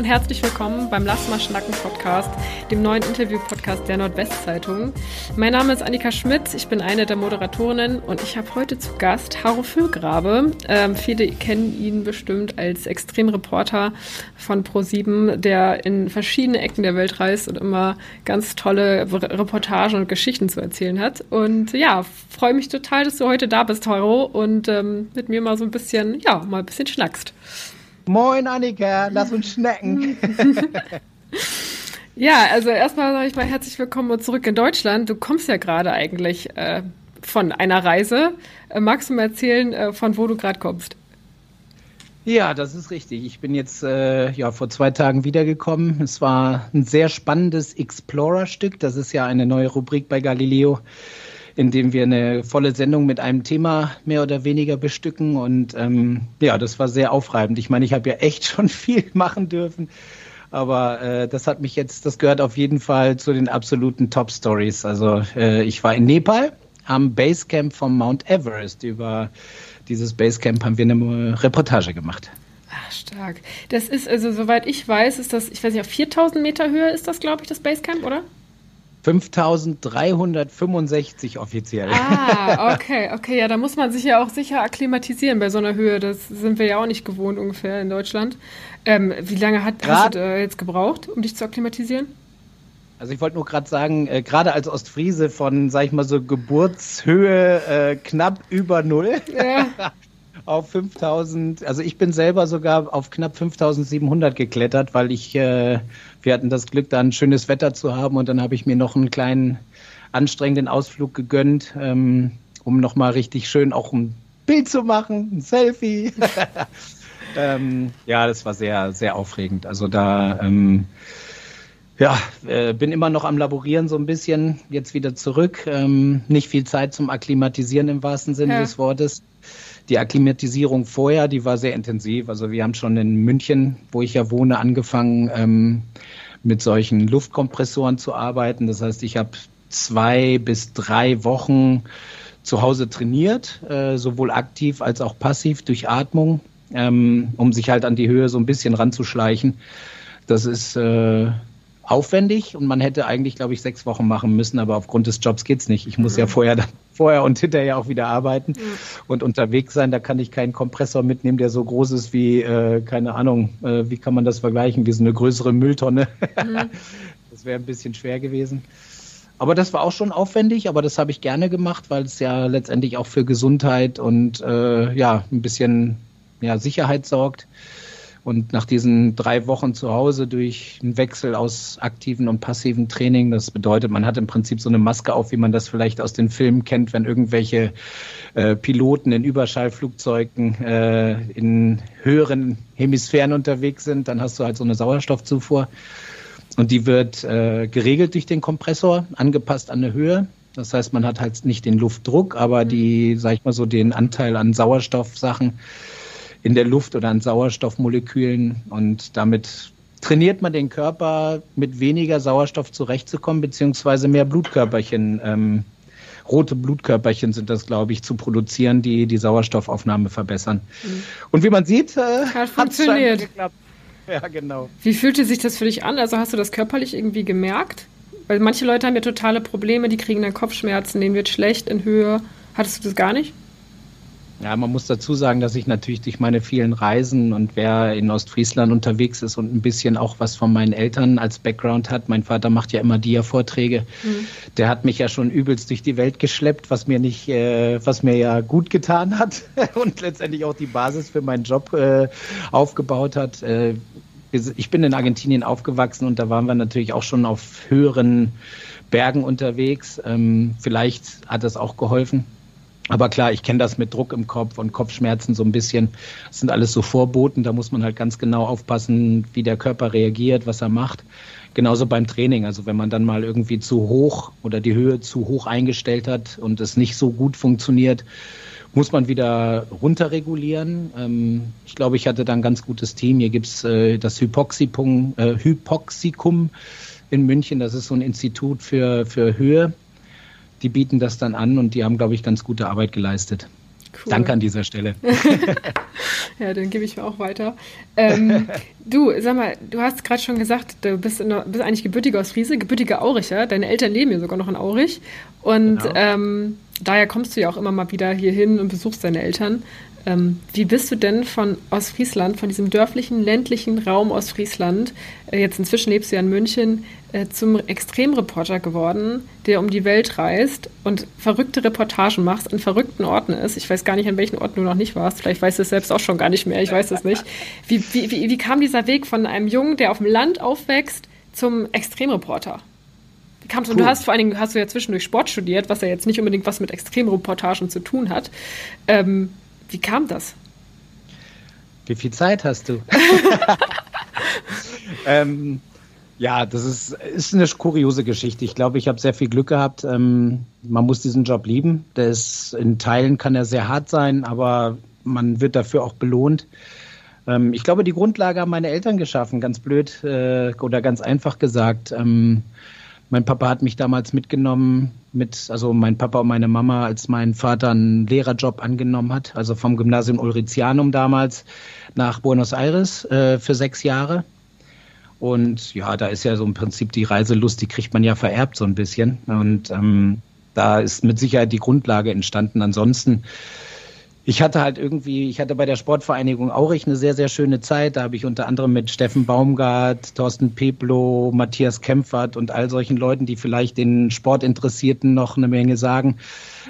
Und herzlich willkommen beim Lass mal schnacken Podcast, dem neuen Interview-Podcast der Nordwestzeitung. Mein Name ist Annika Schmidt, ich bin eine der Moderatorinnen und ich habe heute zu Gast Haro Füllgrabe. Ähm, viele kennen ihn bestimmt als Extremreporter von Pro7, der in verschiedene Ecken der Welt reist und immer ganz tolle Reportagen und Geschichten zu erzählen hat. Und ja, freue mich total, dass du heute da bist, Haro, und ähm, mit mir mal so ein bisschen, ja, mal ein bisschen schnackst. Moin Annika, lass uns schnecken. ja, also erstmal sage ich mal herzlich willkommen zurück in Deutschland. Du kommst ja gerade eigentlich äh, von einer Reise. Äh, magst du mir erzählen, äh, von wo du gerade kommst? Ja, das ist richtig. Ich bin jetzt äh, ja vor zwei Tagen wiedergekommen. Es war ein sehr spannendes Explorer-Stück. Das ist ja eine neue Rubrik bei Galileo in dem wir eine volle Sendung mit einem Thema mehr oder weniger bestücken. Und ähm, ja, das war sehr aufreibend. Ich meine, ich habe ja echt schon viel machen dürfen. Aber äh, das hat mich jetzt, das gehört auf jeden Fall zu den absoluten Top Stories. Also äh, ich war in Nepal am Basecamp vom Mount Everest. Über dieses Basecamp haben wir eine Reportage gemacht. Ach, stark. Das ist also, soweit ich weiß, ist das, ich weiß nicht, auf 4000 Meter Höhe ist das, glaube ich, das Basecamp, oder? 5365 offiziell. Ah, okay, okay, ja, da muss man sich ja auch sicher akklimatisieren bei so einer Höhe. Das sind wir ja auch nicht gewohnt ungefähr in Deutschland. Ähm, wie lange hat, hast du da jetzt gebraucht, um dich zu akklimatisieren? Also ich wollte nur gerade sagen, äh, gerade als Ostfriese von, sag ich mal so, Geburtshöhe äh, knapp über Null. Ja. auf 5000, also ich bin selber sogar auf knapp 5700 geklettert, weil ich, äh, wir hatten das Glück, da ein schönes Wetter zu haben und dann habe ich mir noch einen kleinen anstrengenden Ausflug gegönnt, ähm, um nochmal richtig schön auch ein Bild zu machen, ein Selfie. ähm, ja, das war sehr, sehr aufregend. Also da, ähm, ja, äh, bin immer noch am Laborieren so ein bisschen, jetzt wieder zurück. Ähm, nicht viel Zeit zum Akklimatisieren im wahrsten Sinne ja. des Wortes die Akklimatisierung vorher, die war sehr intensiv. Also wir haben schon in München, wo ich ja wohne, angefangen ähm, mit solchen Luftkompressoren zu arbeiten. Das heißt, ich habe zwei bis drei Wochen zu Hause trainiert, äh, sowohl aktiv als auch passiv durch Atmung, ähm, um sich halt an die Höhe so ein bisschen ranzuschleichen. Das ist äh, aufwendig und man hätte eigentlich, glaube ich, sechs Wochen machen müssen, aber aufgrund des Jobs geht's nicht. Ich muss mhm. ja vorher, vorher und hinterher auch wieder arbeiten mhm. und unterwegs sein. Da kann ich keinen Kompressor mitnehmen, der so groß ist wie, äh, keine Ahnung, äh, wie kann man das vergleichen, wie so eine größere Mülltonne. Mhm. das wäre ein bisschen schwer gewesen. Aber das war auch schon aufwendig, aber das habe ich gerne gemacht, weil es ja letztendlich auch für Gesundheit und äh, ja, ein bisschen ja, Sicherheit sorgt. Und nach diesen drei Wochen zu Hause durch einen Wechsel aus aktiven und passiven Training, das bedeutet, man hat im Prinzip so eine Maske auf, wie man das vielleicht aus den Filmen kennt, wenn irgendwelche äh, Piloten in Überschallflugzeugen äh, in höheren Hemisphären unterwegs sind, dann hast du halt so eine Sauerstoffzufuhr. Und die wird äh, geregelt durch den Kompressor, angepasst an eine Höhe. Das heißt, man hat halt nicht den Luftdruck, aber die, sag ich mal so, den Anteil an Sauerstoffsachen in der Luft oder an Sauerstoffmolekülen und damit trainiert man den Körper mit weniger Sauerstoff zurechtzukommen, beziehungsweise mehr Blutkörperchen, ähm, rote Blutkörperchen sind das, glaube ich, zu produzieren, die die Sauerstoffaufnahme verbessern. Mhm. Und wie man sieht, äh, hat funktioniert. Geklappt. Ja, genau. Wie fühlte sich das für dich an? Also hast du das körperlich irgendwie gemerkt? Weil manche Leute haben ja totale Probleme, die kriegen dann Kopfschmerzen, denen wird schlecht in Höhe. Hattest du das gar nicht? Ja, man muss dazu sagen, dass ich natürlich durch meine vielen Reisen und wer in Ostfriesland unterwegs ist und ein bisschen auch was von meinen Eltern als Background hat, mein Vater macht ja immer Dia-Vorträge, mhm. der hat mich ja schon übelst durch die Welt geschleppt, was mir nicht, äh, was mir ja gut getan hat und letztendlich auch die Basis für meinen Job äh, aufgebaut hat. Äh, ich bin in Argentinien aufgewachsen und da waren wir natürlich auch schon auf höheren Bergen unterwegs. Ähm, vielleicht hat das auch geholfen. Aber klar, ich kenne das mit Druck im Kopf und Kopfschmerzen so ein bisschen. Das sind alles so Vorboten, da muss man halt ganz genau aufpassen, wie der Körper reagiert, was er macht. Genauso beim Training. Also wenn man dann mal irgendwie zu hoch oder die Höhe zu hoch eingestellt hat und es nicht so gut funktioniert, muss man wieder runterregulieren. Ähm, ich glaube, ich hatte da ein ganz gutes Team. Hier gibt's äh, das äh, Hypoxicum in München. Das ist so ein Institut für, für Höhe die bieten das dann an und die haben, glaube ich, ganz gute Arbeit geleistet. Cool. Danke an dieser Stelle. ja, den gebe ich mir auch weiter. Ähm, du, sag mal, du hast gerade schon gesagt, du bist, in, bist eigentlich gebürtiger aus Friese, gebürtiger Auricher. Deine Eltern leben ja sogar noch in Aurich. Und genau. ähm, daher kommst du ja auch immer mal wieder hier hin und besuchst deine Eltern. Ähm, wie bist du denn von Ostfriesland, von diesem dörflichen, ländlichen Raum Ostfriesland, äh, jetzt inzwischen lebst du ja in München, äh, zum Extremreporter geworden, der um die Welt reist und verrückte Reportagen macht, an verrückten Orten ist? Ich weiß gar nicht, an welchen Orten du noch nicht warst. Vielleicht weißt du es selbst auch schon gar nicht mehr. Ich weiß es nicht. Wie, wie, wie, wie kam dieser Weg von einem Jungen, der auf dem Land aufwächst, zum Extremreporter? cool. du hast vor allen Dingen hast du ja zwischendurch Sport studiert, was ja jetzt nicht unbedingt was mit Extremreportagen zu tun hat. Ähm, wie kam das? Wie viel Zeit hast du? ähm, ja, das ist, ist eine kuriose Geschichte. Ich glaube, ich habe sehr viel Glück gehabt. Ähm, man muss diesen Job lieben. Der ist, in Teilen kann er sehr hart sein, aber man wird dafür auch belohnt. Ähm, ich glaube, die Grundlage haben meine Eltern geschaffen, ganz blöd äh, oder ganz einfach gesagt. Ähm, mein Papa hat mich damals mitgenommen, mit, also mein Papa und meine Mama, als mein Vater einen Lehrerjob angenommen hat, also vom Gymnasium Ulricianum damals nach Buenos Aires äh, für sechs Jahre. Und ja, da ist ja so im Prinzip die Reiselust, die kriegt man ja vererbt so ein bisschen. Und ähm, da ist mit Sicherheit die Grundlage entstanden. Ansonsten ich hatte halt irgendwie, ich hatte bei der Sportvereinigung Aurich eine sehr, sehr schöne Zeit. Da habe ich unter anderem mit Steffen Baumgart, Thorsten Peplo, Matthias Kempfert und all solchen Leuten, die vielleicht den Sportinteressierten noch eine Menge sagen,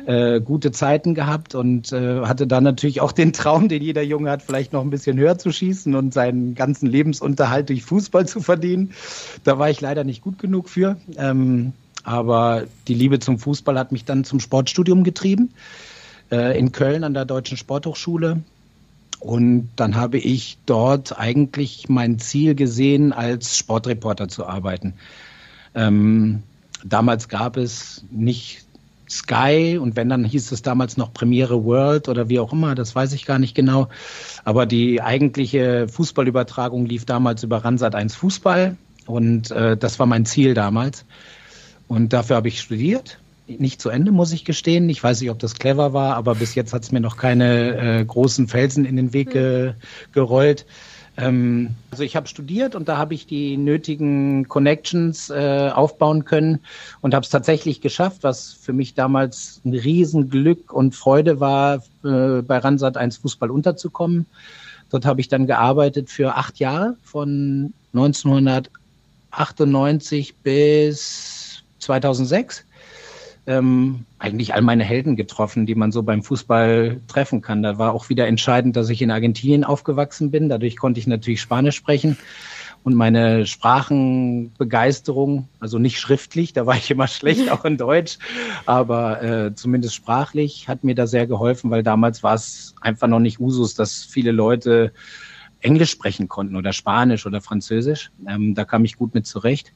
äh, gute Zeiten gehabt und äh, hatte dann natürlich auch den Traum, den jeder Junge hat, vielleicht noch ein bisschen höher zu schießen und seinen ganzen Lebensunterhalt durch Fußball zu verdienen. Da war ich leider nicht gut genug für. Ähm, aber die Liebe zum Fußball hat mich dann zum Sportstudium getrieben äh, in Köln an der Deutschen Sporthochschule. Und dann habe ich dort eigentlich mein Ziel gesehen, als Sportreporter zu arbeiten. Ähm, damals gab es nicht Sky und wenn dann hieß es damals noch Premiere World oder wie auch immer, das weiß ich gar nicht genau. Aber die eigentliche Fußballübertragung lief damals über Ransat 1 Fußball und äh, das war mein Ziel damals. Und dafür habe ich studiert nicht zu Ende, muss ich gestehen. Ich weiß nicht, ob das clever war, aber bis jetzt hat es mir noch keine äh, großen Felsen in den Weg ge gerollt. Ähm, also ich habe studiert und da habe ich die nötigen Connections äh, aufbauen können und habe es tatsächlich geschafft, was für mich damals ein Riesenglück und Freude war, äh, bei Ransat 1 Fußball unterzukommen. Dort habe ich dann gearbeitet für acht Jahre von 1998 bis 2006 ähm, eigentlich all meine Helden getroffen, die man so beim Fußball treffen kann. Da war auch wieder entscheidend, dass ich in Argentinien aufgewachsen bin. Dadurch konnte ich natürlich Spanisch sprechen und meine Sprachenbegeisterung, also nicht schriftlich, da war ich immer schlecht, auch in Deutsch, aber äh, zumindest sprachlich hat mir da sehr geholfen, weil damals war es einfach noch nicht Usus, dass viele Leute Englisch sprechen konnten oder Spanisch oder Französisch. Ähm, da kam ich gut mit zurecht.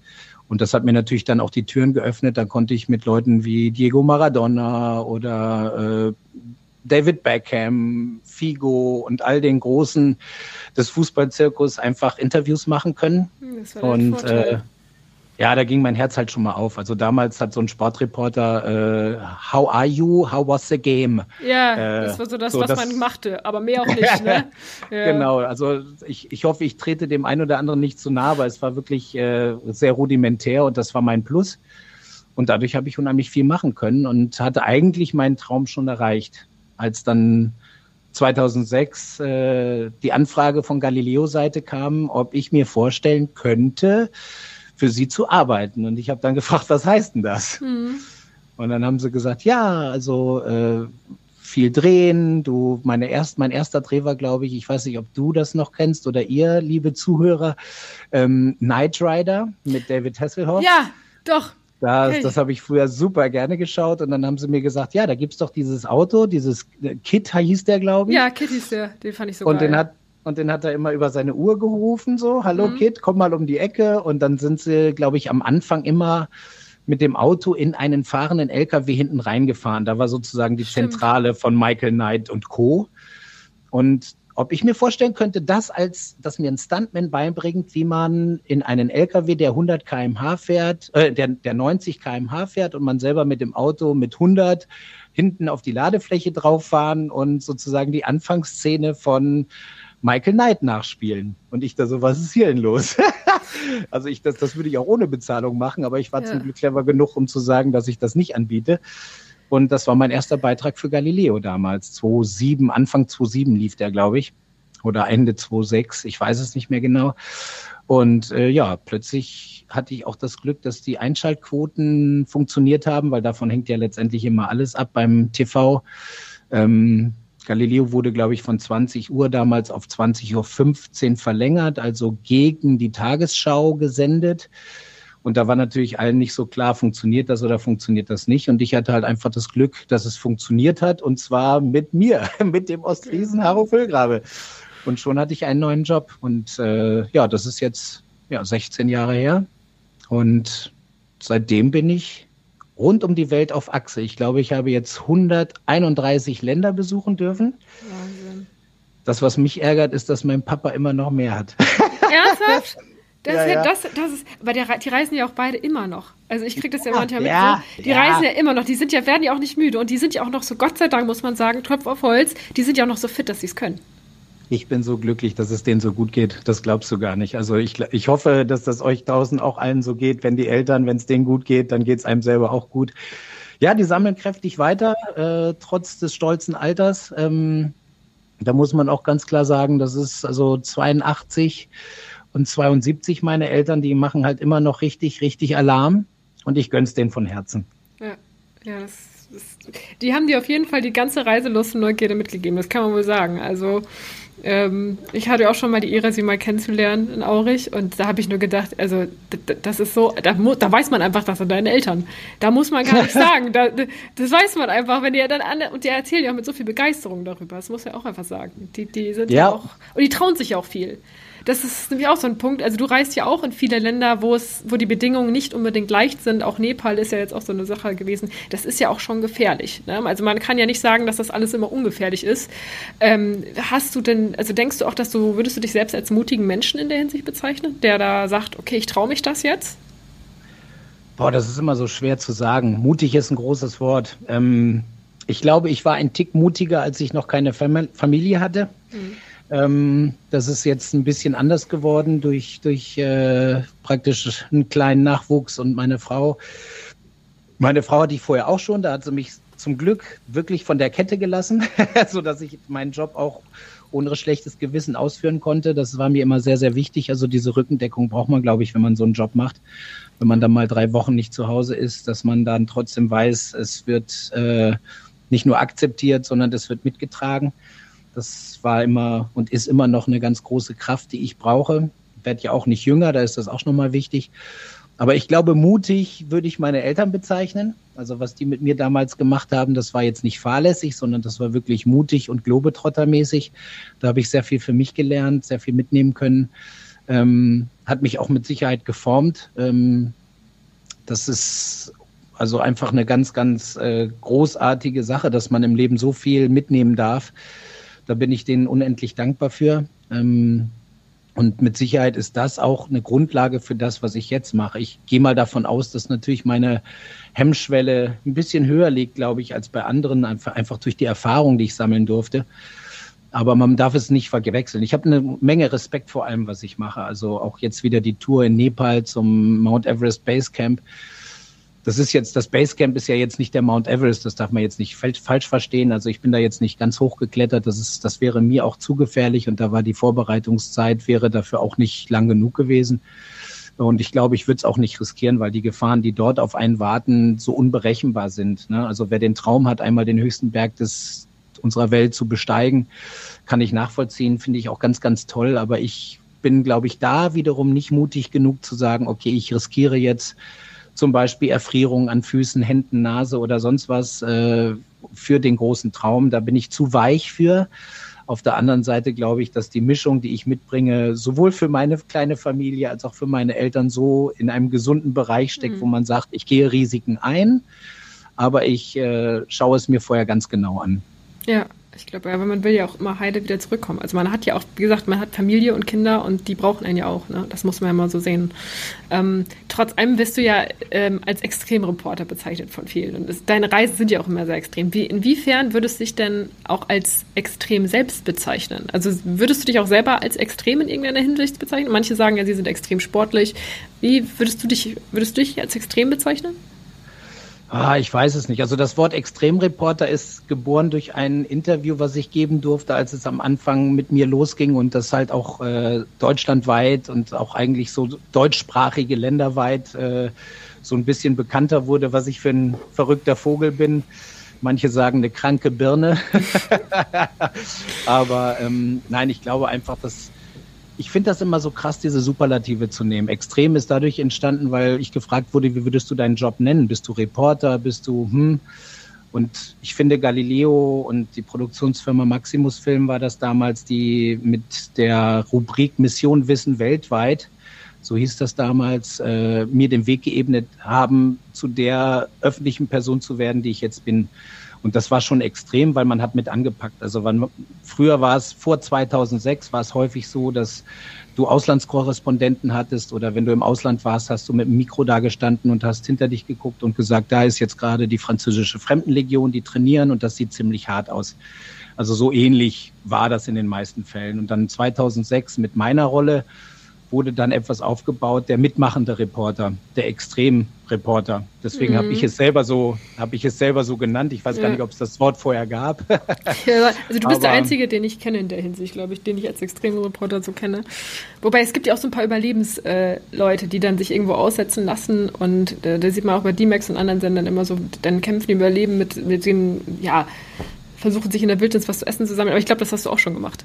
Und das hat mir natürlich dann auch die Türen geöffnet. Da konnte ich mit Leuten wie Diego Maradona oder äh, David Beckham, Figo und all den Großen des Fußballzirkus einfach Interviews machen können. Das war und äh, ja, da ging mein Herz halt schon mal auf. Also damals hat so ein Sportreporter, äh, How are you? How was the game? Ja, äh, das war so das, so was das, man machte, aber mehr auch nicht. ne? ja. Genau, also ich, ich hoffe, ich trete dem einen oder anderen nicht zu nah, aber es war wirklich äh, sehr rudimentär und das war mein Plus. Und dadurch habe ich unheimlich viel machen können und hatte eigentlich meinen Traum schon erreicht, als dann 2006 äh, die Anfrage von Galileo-Seite kam, ob ich mir vorstellen könnte, für sie zu arbeiten. Und ich habe dann gefragt, was heißt denn das? Mhm. Und dann haben sie gesagt, ja, also äh, viel drehen. Du, meine erst, mein erster Dreh war, glaube ich, ich weiß nicht, ob du das noch kennst oder ihr, liebe Zuhörer, ähm, Knight Rider mit David Hasselhoff. Ja, doch. Das, das habe ich früher super gerne geschaut und dann haben sie mir gesagt, ja, da gibt's doch dieses Auto, dieses äh, Kit hieß der, glaube ich. Ja, Kit hieß der, den fand ich so und geil. Und den hat und den hat er immer über seine Uhr gerufen, so, hallo mhm. Kid, komm mal um die Ecke. Und dann sind sie, glaube ich, am Anfang immer mit dem Auto in einen fahrenden LKW hinten reingefahren. Da war sozusagen die Stimmt. Zentrale von Michael Knight und Co. Und ob ich mir vorstellen könnte, das als, dass mir ein Stuntman beibringt, wie man in einen LKW, der 100 kmh fährt, äh, der, der 90 kmh fährt und man selber mit dem Auto mit 100 hinten auf die Ladefläche drauf fahren und sozusagen die Anfangsszene von Michael Knight nachspielen. Und ich da so, was ist hier denn los? also ich, das, das würde ich auch ohne Bezahlung machen, aber ich war ja. zum Glück clever genug, um zu sagen, dass ich das nicht anbiete. Und das war mein erster Beitrag für Galileo damals. 2007, Anfang 2007 lief der, glaube ich. Oder Ende 2006, ich weiß es nicht mehr genau. Und äh, ja, plötzlich hatte ich auch das Glück, dass die Einschaltquoten funktioniert haben, weil davon hängt ja letztendlich immer alles ab beim TV. Ähm, Galileo wurde, glaube ich, von 20 Uhr damals auf 20.15 Uhr verlängert, also gegen die Tagesschau gesendet. Und da war natürlich allen nicht so klar, funktioniert das oder funktioniert das nicht. Und ich hatte halt einfach das Glück, dass es funktioniert hat. Und zwar mit mir, mit dem Ostfriesen Haro Füllgrabe. Und schon hatte ich einen neuen Job. Und äh, ja, das ist jetzt ja, 16 Jahre her. Und seitdem bin ich rund um die Welt auf Achse. Ich glaube, ich habe jetzt 131 Länder besuchen dürfen. Wahnsinn. Das, was mich ärgert, ist, dass mein Papa immer noch mehr hat. Ernsthaft? Das, ja, ja. Das, das ist, aber der, die reisen ja auch beide immer noch. Also ich kriege das ja, ja manchmal ja, mit. So. Die reisen ja immer noch. Die sind ja, werden ja auch nicht müde und die sind ja auch noch so, Gott sei Dank muss man sagen, Tropf auf Holz, die sind ja auch noch so fit, dass sie es können. Ich bin so glücklich, dass es denen so gut geht. Das glaubst du gar nicht. Also ich, ich hoffe, dass das euch draußen auch allen so geht. Wenn die Eltern, wenn es denen gut geht, dann geht es einem selber auch gut. Ja, die sammeln kräftig weiter, äh, trotz des stolzen Alters. Ähm, da muss man auch ganz klar sagen, das ist also 82 und 72 meine Eltern, die machen halt immer noch richtig, richtig Alarm und ich gönn's denen von Herzen. Ja, ja das, die haben dir auf jeden Fall die ganze Reiselust und Neugierde mitgegeben, das kann man wohl sagen. Also ähm, ich hatte auch schon mal die Ehre, sie mal kennenzulernen in Aurich. Und da habe ich nur gedacht, also das ist so, da, da, weiß man einfach, das sind deine Eltern. Da muss man gar nicht sagen, da, das weiß man einfach, wenn die dann alle, und die erzählen ja auch mit so viel Begeisterung darüber, das muss ja auch einfach sagen. Die, die sind ja, ja auch, und die trauen sich ja auch viel das ist nämlich auch so ein Punkt. Also du reist ja auch in viele Länder, wo es, wo die Bedingungen nicht unbedingt leicht sind. Auch Nepal ist ja jetzt auch so eine Sache gewesen. Das ist ja auch schon gefährlich. Ne? Also man kann ja nicht sagen, dass das alles immer ungefährlich ist. Ähm, hast du denn, also denkst du auch, dass du, würdest du dich selbst als mutigen Menschen in der Hinsicht bezeichnen, der da sagt, okay, ich traue mich das jetzt? Boah, das ist immer so schwer zu sagen. Mutig ist ein großes Wort. Ähm, ich glaube, ich war ein Tick mutiger, als ich noch keine Familie hatte. Mhm. Ähm, das ist jetzt ein bisschen anders geworden durch, durch äh, praktisch einen kleinen Nachwuchs und meine Frau. Meine Frau hatte ich vorher auch schon, da hat sie mich zum Glück wirklich von der Kette gelassen, so dass ich meinen Job auch ohne schlechtes Gewissen ausführen konnte. Das war mir immer sehr, sehr wichtig. Also diese Rückendeckung braucht man, glaube ich, wenn man so einen Job macht. Wenn man dann mal drei Wochen nicht zu Hause ist, dass man dann trotzdem weiß, es wird äh, nicht nur akzeptiert, sondern es wird mitgetragen. Das war immer und ist immer noch eine ganz große Kraft, die ich brauche. Ich werde ja auch nicht jünger, da ist das auch nochmal wichtig. Aber ich glaube, mutig würde ich meine Eltern bezeichnen. Also was die mit mir damals gemacht haben, das war jetzt nicht fahrlässig, sondern das war wirklich mutig und globetrottermäßig. Da habe ich sehr viel für mich gelernt, sehr viel mitnehmen können. Ähm, hat mich auch mit Sicherheit geformt. Ähm, das ist also einfach eine ganz, ganz äh, großartige Sache, dass man im Leben so viel mitnehmen darf. Da bin ich denen unendlich dankbar für. Ähm, und mit Sicherheit ist das auch eine Grundlage für das, was ich jetzt mache. Ich gehe mal davon aus, dass natürlich meine Hemmschwelle ein bisschen höher liegt, glaube ich, als bei anderen, einfach, durch die Erfahrung, die ich sammeln durfte. Aber man darf es nicht verwechseln. Ich habe eine Menge Respekt vor allem, was ich mache. Also auch jetzt wieder die Tour in Nepal zum Mount Everest Base Camp das ist jetzt, das Basecamp ist ja jetzt nicht der Mount Everest, das darf man jetzt nicht falsch verstehen. Also ich bin da jetzt nicht ganz hochgeklettert, das ist, das wäre mir auch zu gefährlich und da war die Vorbereitungszeit, wäre dafür auch nicht lang genug gewesen. Und ich glaube, ich würde es auch nicht riskieren, weil die Gefahren, die dort auf einen warten, so unberechenbar sind. Ne? Also wer den Traum hat, einmal den höchsten Berg des, unserer Welt zu besteigen, kann ich nachvollziehen, finde ich auch ganz, ganz toll. Aber ich bin, glaube ich, da wiederum nicht mutig genug zu sagen, okay, ich riskiere jetzt zum Beispiel Erfrierungen an Füßen, Händen, Nase oder sonst was äh, für den großen Traum. Da bin ich zu weich für. Auf der anderen Seite glaube ich, dass die Mischung, die ich mitbringe, sowohl für meine kleine Familie als auch für meine Eltern so in einem gesunden Bereich steckt, mhm. wo man sagt, ich gehe Risiken ein, aber ich äh, schaue es mir vorher ganz genau an. Ja, Ich glaube, weil man will ja auch immer heile wieder zurückkommen. Also man hat ja auch, wie gesagt, man hat Familie und Kinder und die brauchen einen ja auch. Ne? Das muss man ja mal so sehen. Ähm, trotz allem wirst du ja ähm, als Extremreporter bezeichnet von vielen. Und es, deine Reisen sind ja auch immer sehr extrem. Wie, inwiefern würdest du dich denn auch als extrem selbst bezeichnen? Also würdest du dich auch selber als extrem in irgendeiner Hinsicht bezeichnen? Manche sagen ja, sie sind extrem sportlich. Wie würdest du dich, würdest du dich als extrem bezeichnen? Ah, ich weiß es nicht. Also das Wort Extremreporter ist geboren durch ein Interview, was ich geben durfte, als es am Anfang mit mir losging und das halt auch äh, deutschlandweit und auch eigentlich so deutschsprachige länderweit äh, so ein bisschen bekannter wurde, was ich für ein verrückter Vogel bin. Manche sagen eine kranke Birne. Aber ähm, nein, ich glaube einfach, dass ich finde das immer so krass, diese Superlative zu nehmen. Extrem ist dadurch entstanden, weil ich gefragt wurde, wie würdest du deinen Job nennen? Bist du Reporter? Bist du, hm? Und ich finde Galileo und die Produktionsfirma Maximus Film war das damals, die mit der Rubrik Mission Wissen weltweit, so hieß das damals, äh, mir den Weg geebnet haben, zu der öffentlichen Person zu werden, die ich jetzt bin. Und das war schon extrem, weil man hat mit angepackt. Also wann, früher war es, vor 2006 war es häufig so, dass du Auslandskorrespondenten hattest oder wenn du im Ausland warst, hast du mit dem Mikro da gestanden und hast hinter dich geguckt und gesagt, da ist jetzt gerade die französische Fremdenlegion, die trainieren und das sieht ziemlich hart aus. Also so ähnlich war das in den meisten Fällen. Und dann 2006 mit meiner Rolle wurde dann etwas aufgebaut, der mitmachende Reporter, der Extremreporter. Deswegen mhm. habe ich es selber so, habe ich es selber so genannt. Ich weiß ja. gar nicht, ob es das Wort vorher gab. ja, also du bist Aber, der Einzige, den ich kenne in der Hinsicht, glaube ich, den ich als Extremreporter so kenne. Wobei es gibt ja auch so ein paar Überlebensleute, äh, die dann sich irgendwo aussetzen lassen und äh, da sieht man auch bei D-Max und anderen Sendern immer so, dann kämpfen die überleben mit, mit dem, ja, versuchen sich in der Wildnis was zu essen zu sammeln. Aber ich glaube, das hast du auch schon gemacht.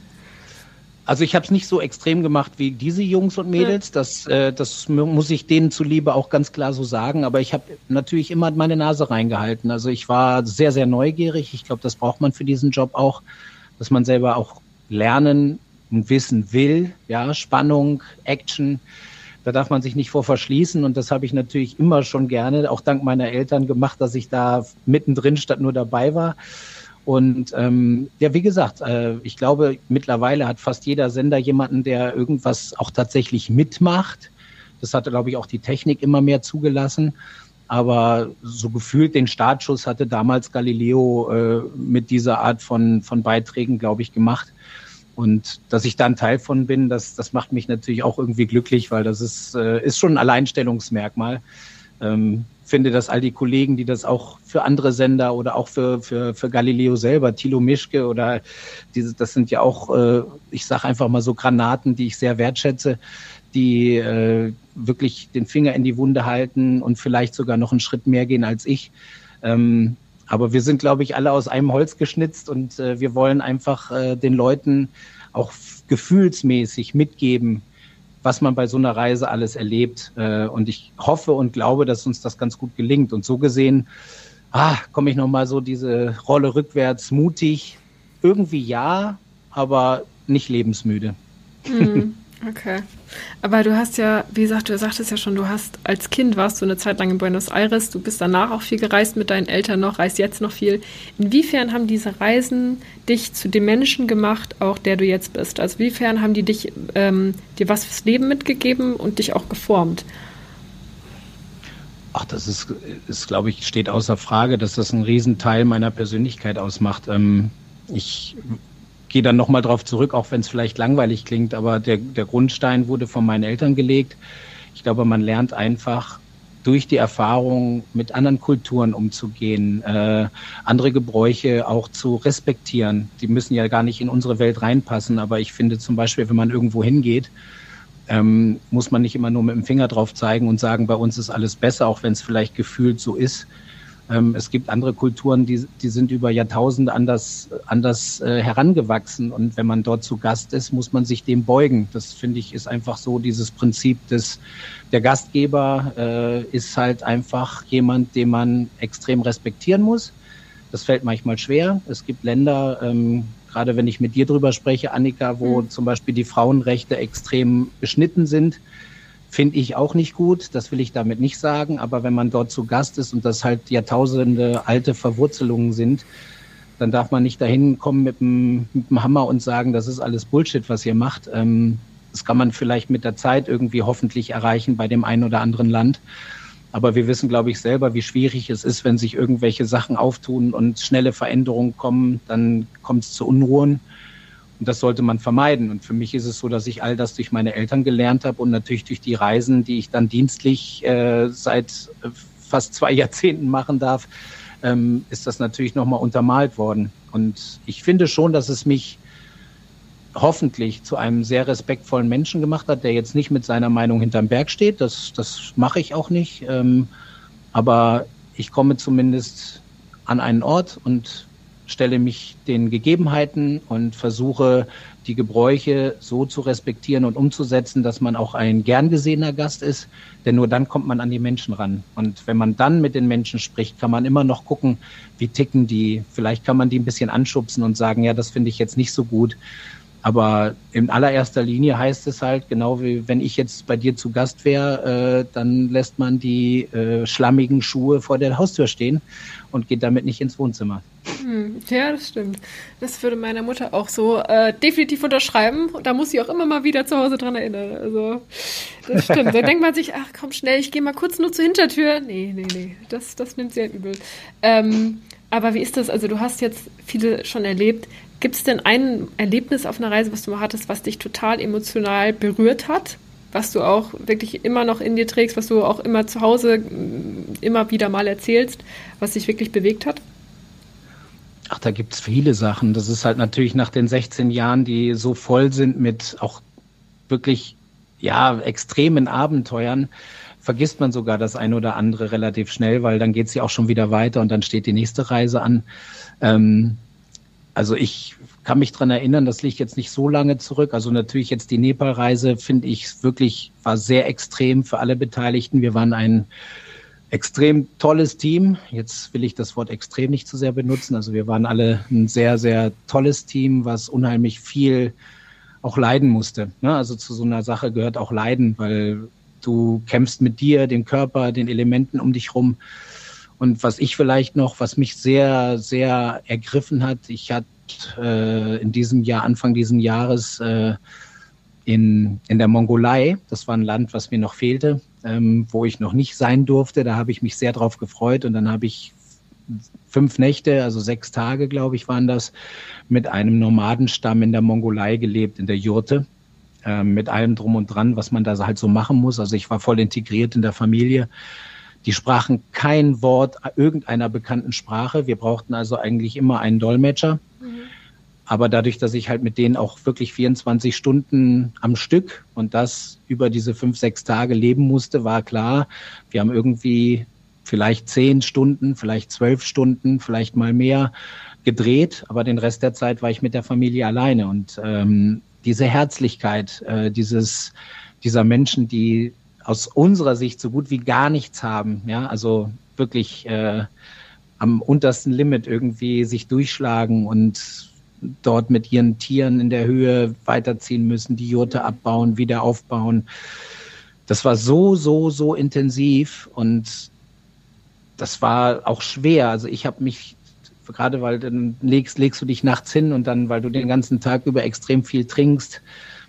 Also ich habe es nicht so extrem gemacht wie diese Jungs und Mädels. Das, äh, das muss ich denen zuliebe auch ganz klar so sagen. Aber ich habe natürlich immer meine Nase reingehalten. Also ich war sehr, sehr neugierig. Ich glaube, das braucht man für diesen Job auch, dass man selber auch lernen und wissen will. Ja, Spannung, Action. Da darf man sich nicht vor verschließen. Und das habe ich natürlich immer schon gerne, auch dank meiner Eltern gemacht, dass ich da mittendrin statt nur dabei war. Und ähm, ja, wie gesagt, äh, ich glaube, mittlerweile hat fast jeder Sender jemanden, der irgendwas auch tatsächlich mitmacht. Das hatte, glaube ich, auch die Technik immer mehr zugelassen. Aber so gefühlt den Startschuss hatte damals Galileo äh, mit dieser Art von, von Beiträgen, glaube ich, gemacht. Und dass ich da ein Teil von bin, das, das macht mich natürlich auch irgendwie glücklich, weil das ist, äh, ist schon ein Alleinstellungsmerkmal. Ähm, finde, dass all die Kollegen, die das auch für andere Sender oder auch für, für, für Galileo selber, Thilo Mischke oder diese, das sind ja auch, äh, ich sage einfach mal so Granaten, die ich sehr wertschätze, die äh, wirklich den Finger in die Wunde halten und vielleicht sogar noch einen Schritt mehr gehen als ich. Ähm, aber wir sind, glaube ich, alle aus einem Holz geschnitzt und äh, wir wollen einfach äh, den Leuten auch gefühlsmäßig mitgeben, was man bei so einer Reise alles erlebt. Äh, und ich hoffe und glaube, dass uns das ganz gut gelingt. Und so gesehen, ah, komme ich nochmal so diese Rolle rückwärts, mutig. Irgendwie ja, aber nicht lebensmüde. Mhm. Okay. Aber du hast ja, wie gesagt, du sagtest ja schon, du hast als Kind warst du eine Zeit lang in Buenos Aires, du bist danach auch viel gereist mit deinen Eltern noch, reist jetzt noch viel. Inwiefern haben diese Reisen dich zu dem Menschen gemacht, auch der du jetzt bist? Also inwiefern haben die dich ähm, dir was fürs Leben mitgegeben und dich auch geformt? Ach, das ist, ist glaube ich, steht außer Frage, dass das einen Riesenteil meiner Persönlichkeit ausmacht. Ähm, ich gehe dann nochmal drauf zurück, auch wenn es vielleicht langweilig klingt, aber der, der Grundstein wurde von meinen Eltern gelegt. Ich glaube, man lernt einfach durch die Erfahrung mit anderen Kulturen umzugehen, äh, andere Gebräuche auch zu respektieren. Die müssen ja gar nicht in unsere Welt reinpassen, aber ich finde zum Beispiel, wenn man irgendwo hingeht, ähm, muss man nicht immer nur mit dem Finger drauf zeigen und sagen, bei uns ist alles besser, auch wenn es vielleicht gefühlt so ist, ähm, es gibt andere Kulturen, die, die sind über Jahrtausende anders, anders äh, herangewachsen. Und wenn man dort zu Gast ist, muss man sich dem beugen. Das finde ich ist einfach so dieses Prinzip des, der Gastgeber äh, ist halt einfach jemand, den man extrem respektieren muss. Das fällt manchmal schwer. Es gibt Länder, ähm, gerade wenn ich mit dir drüber spreche, Annika, wo mhm. zum Beispiel die Frauenrechte extrem beschnitten sind Finde ich auch nicht gut, das will ich damit nicht sagen, aber wenn man dort zu Gast ist und das halt Jahrtausende alte Verwurzelungen sind, dann darf man nicht dahin kommen mit dem, mit dem Hammer und sagen, das ist alles Bullshit, was ihr macht. Ähm, das kann man vielleicht mit der Zeit irgendwie hoffentlich erreichen bei dem einen oder anderen Land. Aber wir wissen, glaube ich, selber, wie schwierig es ist, wenn sich irgendwelche Sachen auftun und schnelle Veränderungen kommen, dann kommt es zu Unruhen. Und das sollte man vermeiden. Und für mich ist es so, dass ich all das durch meine Eltern gelernt habe und natürlich durch die Reisen, die ich dann dienstlich äh, seit äh, fast zwei Jahrzehnten machen darf, ähm, ist das natürlich nochmal untermalt worden. Und ich finde schon, dass es mich hoffentlich zu einem sehr respektvollen Menschen gemacht hat, der jetzt nicht mit seiner Meinung hinterm Berg steht. Das, das mache ich auch nicht. Ähm, aber ich komme zumindest an einen Ort und stelle mich den Gegebenheiten und versuche die Gebräuche so zu respektieren und umzusetzen, dass man auch ein gern gesehener Gast ist, denn nur dann kommt man an die Menschen ran. Und wenn man dann mit den Menschen spricht, kann man immer noch gucken, wie ticken die. Vielleicht kann man die ein bisschen anschubsen und sagen, ja, das finde ich jetzt nicht so gut. Aber in allererster Linie heißt es halt, genau wie wenn ich jetzt bei dir zu Gast wäre, äh, dann lässt man die äh, schlammigen Schuhe vor der Haustür stehen und geht damit nicht ins Wohnzimmer. Hm, ja, das stimmt. Das würde meine Mutter auch so äh, definitiv unterschreiben. Da muss sie auch immer mal wieder zu Hause dran erinnern. Also, das stimmt. Da denkt man sich, ach komm schnell, ich gehe mal kurz nur zur Hintertür. Nee, nee, nee. Das, das nimmt sie halt übel. Ähm, aber wie ist das? Also, du hast jetzt viele schon erlebt. Gibt es denn ein Erlebnis auf einer Reise, was du mal hattest, was dich total emotional berührt hat? Was du auch wirklich immer noch in dir trägst, was du auch immer zu Hause mm, immer wieder mal erzählst, was dich wirklich bewegt hat? Ach, da gibt es viele Sachen. Das ist halt natürlich nach den 16 Jahren, die so voll sind mit auch wirklich, ja, extremen Abenteuern, vergisst man sogar das ein oder andere relativ schnell, weil dann geht ja auch schon wieder weiter und dann steht die nächste Reise an. Ähm, also ich kann mich dran erinnern, das liegt jetzt nicht so lange zurück. Also natürlich jetzt die Nepal-Reise finde ich wirklich, war sehr extrem für alle Beteiligten. Wir waren ein extrem tolles Team. Jetzt will ich das Wort extrem nicht zu sehr benutzen. Also wir waren alle ein sehr, sehr tolles Team, was unheimlich viel auch leiden musste. Ne? Also zu so einer Sache gehört auch Leiden, weil du kämpfst mit dir, dem Körper, den Elementen um dich rum. Und was ich vielleicht noch, was mich sehr, sehr ergriffen hat, ich hatte äh, in diesem Jahr, Anfang dieses Jahres, äh, in, in der Mongolei, das war ein Land, was mir noch fehlte, ähm, wo ich noch nicht sein durfte. Da habe ich mich sehr drauf gefreut und dann habe ich fünf Nächte, also sechs Tage, glaube ich, waren das, mit einem Nomadenstamm in der Mongolei gelebt, in der Jurte, äh, mit allem drum und dran, was man da halt so machen muss. Also ich war voll integriert in der Familie. Die sprachen kein Wort irgendeiner bekannten Sprache. Wir brauchten also eigentlich immer einen Dolmetscher. Mhm. Aber dadurch, dass ich halt mit denen auch wirklich 24 Stunden am Stück und das über diese fünf, sechs Tage leben musste, war klar, wir haben irgendwie vielleicht zehn Stunden, vielleicht zwölf Stunden, vielleicht mal mehr gedreht. Aber den Rest der Zeit war ich mit der Familie alleine. Und ähm, diese Herzlichkeit, äh, dieses, dieser Menschen, die aus unserer Sicht so gut wie gar nichts haben. Ja, also wirklich äh, am untersten Limit irgendwie sich durchschlagen und dort mit ihren Tieren in der Höhe weiterziehen müssen, die Jurte abbauen, wieder aufbauen. Das war so, so, so intensiv und das war auch schwer. Also ich habe mich gerade weil dann legst, legst du dich nachts hin und dann, weil du den ganzen Tag über extrem viel trinkst,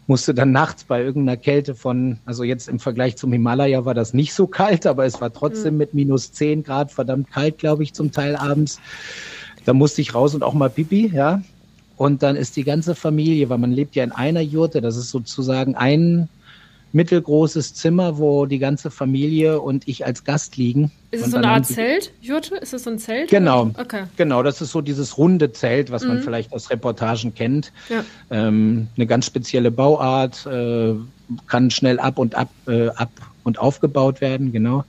musste dann nachts bei irgendeiner Kälte von, also jetzt im Vergleich zum Himalaya war das nicht so kalt, aber es war trotzdem mhm. mit minus 10 Grad verdammt kalt, glaube ich, zum Teil abends. Da musste ich raus und auch mal pipi, ja. Und dann ist die ganze Familie, weil man lebt ja in einer Jurte, das ist sozusagen ein mittelgroßes Zimmer, wo die ganze Familie und ich als Gast liegen. Ist es so eine Art Zelt, Jurte? Ist es so ein Zelt? Genau. Okay. Genau, das ist so dieses runde Zelt, was mhm. man vielleicht aus Reportagen kennt. Ja. Ähm, eine ganz spezielle Bauart, äh, kann schnell ab und ab, äh, ab und aufgebaut werden, genau.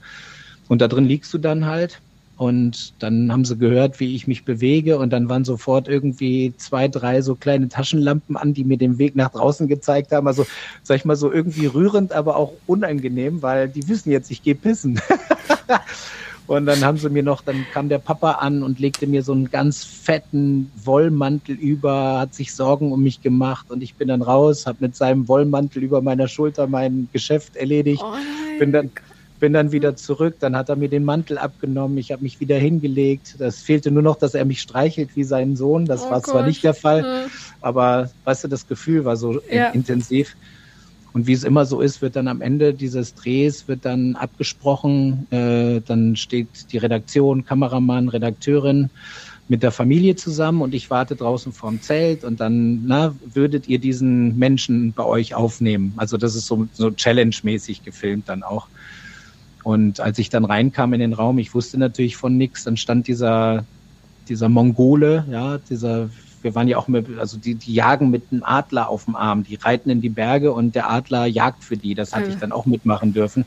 Und da drin liegst du dann halt. Und dann haben sie gehört, wie ich mich bewege. Und dann waren sofort irgendwie zwei, drei so kleine Taschenlampen an, die mir den Weg nach draußen gezeigt haben. Also, sag ich mal, so irgendwie rührend, aber auch unangenehm, weil die wissen jetzt, ich gehe pissen. und dann haben sie mir noch, dann kam der Papa an und legte mir so einen ganz fetten Wollmantel über, hat sich Sorgen um mich gemacht. Und ich bin dann raus, habe mit seinem Wollmantel über meiner Schulter mein Geschäft erledigt. Oh bin dann bin dann wieder zurück, dann hat er mir den Mantel abgenommen, ich habe mich wieder hingelegt. Das fehlte nur noch, dass er mich streichelt wie seinen Sohn. Das oh war Gott. zwar nicht der Fall, ja. aber weißt du, das Gefühl war so ja. intensiv. Und wie es immer so ist, wird dann am Ende dieses Drehs wird dann abgesprochen, äh, dann steht die Redaktion, Kameramann, Redakteurin mit der Familie zusammen und ich warte draußen vorm Zelt und dann, na, würdet ihr diesen Menschen bei euch aufnehmen? Also das ist so, so Challenge-mäßig gefilmt dann auch. Und als ich dann reinkam in den Raum, ich wusste natürlich von nichts, dann stand dieser, dieser Mongole, ja, dieser, wir waren ja auch mit, also die, die jagen mit einem Adler auf dem Arm, die reiten in die Berge und der Adler jagt für die. Das hatte ja. ich dann auch mitmachen dürfen.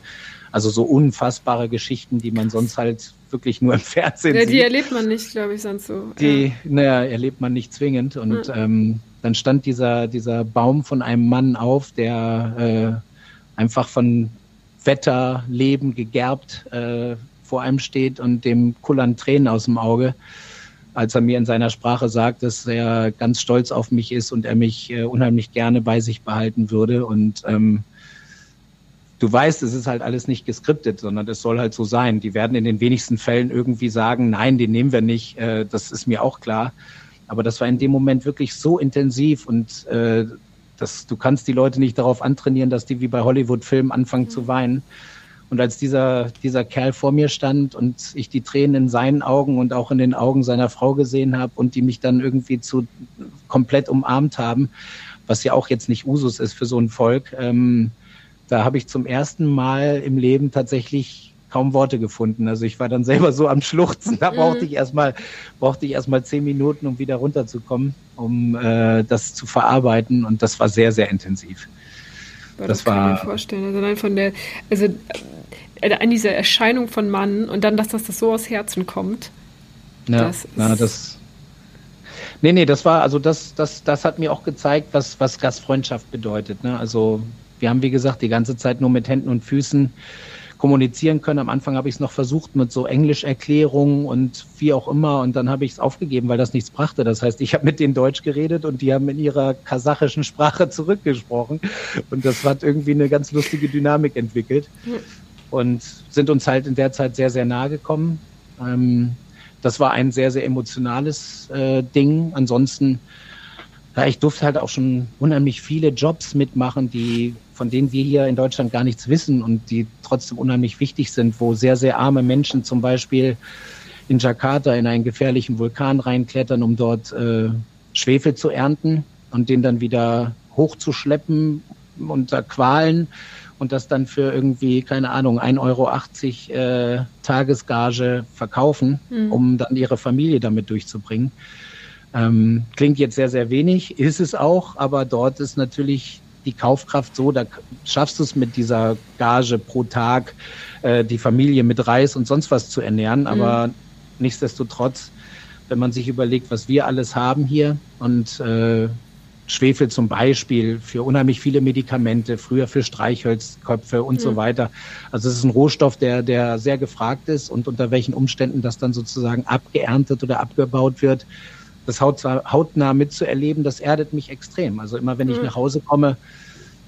Also so unfassbare Geschichten, die man sonst halt wirklich nur im Fernsehen ja, sieht. Die erlebt man nicht, glaube ich, sonst so. Die, ja. naja, erlebt man nicht zwingend. Und ja. ähm, dann stand dieser, dieser Baum von einem Mann auf, der äh, einfach von Wetter, Leben gegerbt äh, vor einem steht und dem kullern Tränen aus dem Auge, als er mir in seiner Sprache sagt, dass er ganz stolz auf mich ist und er mich äh, unheimlich gerne bei sich behalten würde. Und ähm, du weißt, es ist halt alles nicht geskriptet, sondern es soll halt so sein. Die werden in den wenigsten Fällen irgendwie sagen, nein, den nehmen wir nicht. Äh, das ist mir auch klar. Aber das war in dem Moment wirklich so intensiv und äh, das, du kannst die Leute nicht darauf antrainieren, dass die wie bei Hollywood-Filmen anfangen mhm. zu weinen. Und als dieser, dieser Kerl vor mir stand und ich die Tränen in seinen Augen und auch in den Augen seiner Frau gesehen habe und die mich dann irgendwie zu komplett umarmt haben, was ja auch jetzt nicht Usus ist für so ein Volk, ähm, da habe ich zum ersten Mal im Leben tatsächlich kaum Worte gefunden. Also ich war dann selber so am Schluchzen. Da brauchte mhm. ich erstmal, brauchte ich erstmal zehn Minuten, um wieder runterzukommen, um äh, das zu verarbeiten. Und das war sehr, sehr intensiv. Das, das kann war, ich mir vorstellen. Also nein, von der, also äh, an dieser Erscheinung von Mann und dann, dass das, das so aus Herzen kommt. Ja, das, na, das Nee, nee, das war, also das, das, das hat mir auch gezeigt, was, was Gastfreundschaft bedeutet. Ne? Also wir haben, wie gesagt, die ganze Zeit nur mit Händen und Füßen kommunizieren können. Am Anfang habe ich es noch versucht mit so Englischerklärungen und wie auch immer und dann habe ich es aufgegeben, weil das nichts brachte. Das heißt, ich habe mit denen Deutsch geredet und die haben in ihrer kasachischen Sprache zurückgesprochen und das hat irgendwie eine ganz lustige Dynamik entwickelt und sind uns halt in der Zeit sehr, sehr nahe gekommen. Ähm, das war ein sehr, sehr emotionales äh, Ding. Ansonsten ja, ich durfte halt auch schon unheimlich viele Jobs mitmachen, die, von denen wir hier in Deutschland gar nichts wissen und die trotzdem unheimlich wichtig sind, wo sehr, sehr arme Menschen zum Beispiel in Jakarta in einen gefährlichen Vulkan reinklettern, um dort äh, Schwefel zu ernten und den dann wieder hochzuschleppen unter Qualen und das dann für irgendwie, keine Ahnung, 1,80 Euro äh, Tagesgage verkaufen, mhm. um dann ihre Familie damit durchzubringen. Ähm, klingt jetzt sehr, sehr wenig, ist es auch, aber dort ist natürlich die Kaufkraft so, da schaffst du es mit dieser Gage pro Tag, äh, die Familie mit Reis und sonst was zu ernähren. Mhm. Aber nichtsdestotrotz, wenn man sich überlegt, was wir alles haben hier und äh, Schwefel zum Beispiel für unheimlich viele Medikamente, früher für Streichholzköpfe und mhm. so weiter. Also es ist ein Rohstoff, der, der sehr gefragt ist und unter welchen Umständen das dann sozusagen abgeerntet oder abgebaut wird, das hautnah mitzuerleben, das erdet mich extrem. Also immer wenn ich mhm. nach Hause komme,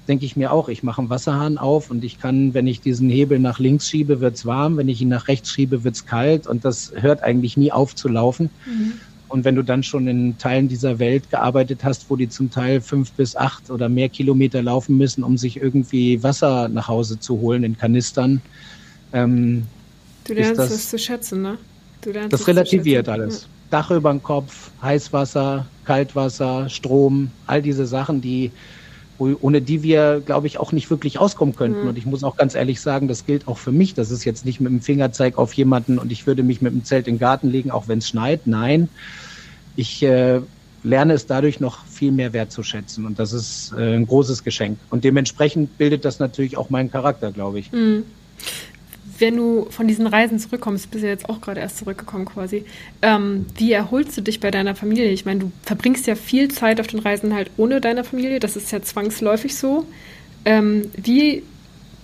denke ich mir auch, ich mache einen Wasserhahn auf und ich kann, wenn ich diesen Hebel nach links schiebe, wird's warm, wenn ich ihn nach rechts schiebe, wird's kalt und das hört eigentlich nie auf zu laufen. Mhm. Und wenn du dann schon in Teilen dieser Welt gearbeitet hast, wo die zum Teil fünf bis acht oder mehr Kilometer laufen müssen, um sich irgendwie Wasser nach Hause zu holen in Kanistern. Ähm, du lernst das, das, zu schätzen, ne? Du lernst das relativiert alles. Ja. Dach über den Kopf, Heißwasser, Kaltwasser, Strom, all diese Sachen, die ohne die wir, glaube ich, auch nicht wirklich auskommen könnten. Mhm. Und ich muss auch ganz ehrlich sagen, das gilt auch für mich. Das ist jetzt nicht mit dem Fingerzeig auf jemanden und ich würde mich mit dem Zelt in den Garten legen, auch wenn es schneit. Nein, ich äh, lerne es dadurch noch viel mehr wertzuschätzen. Und das ist äh, ein großes Geschenk. Und dementsprechend bildet das natürlich auch meinen Charakter, glaube ich. Mhm wenn du von diesen Reisen zurückkommst, bist ja jetzt auch gerade erst zurückgekommen quasi, ähm, wie erholst du dich bei deiner Familie? Ich meine, du verbringst ja viel Zeit auf den Reisen halt ohne deine Familie, das ist ja zwangsläufig so. Ähm, wie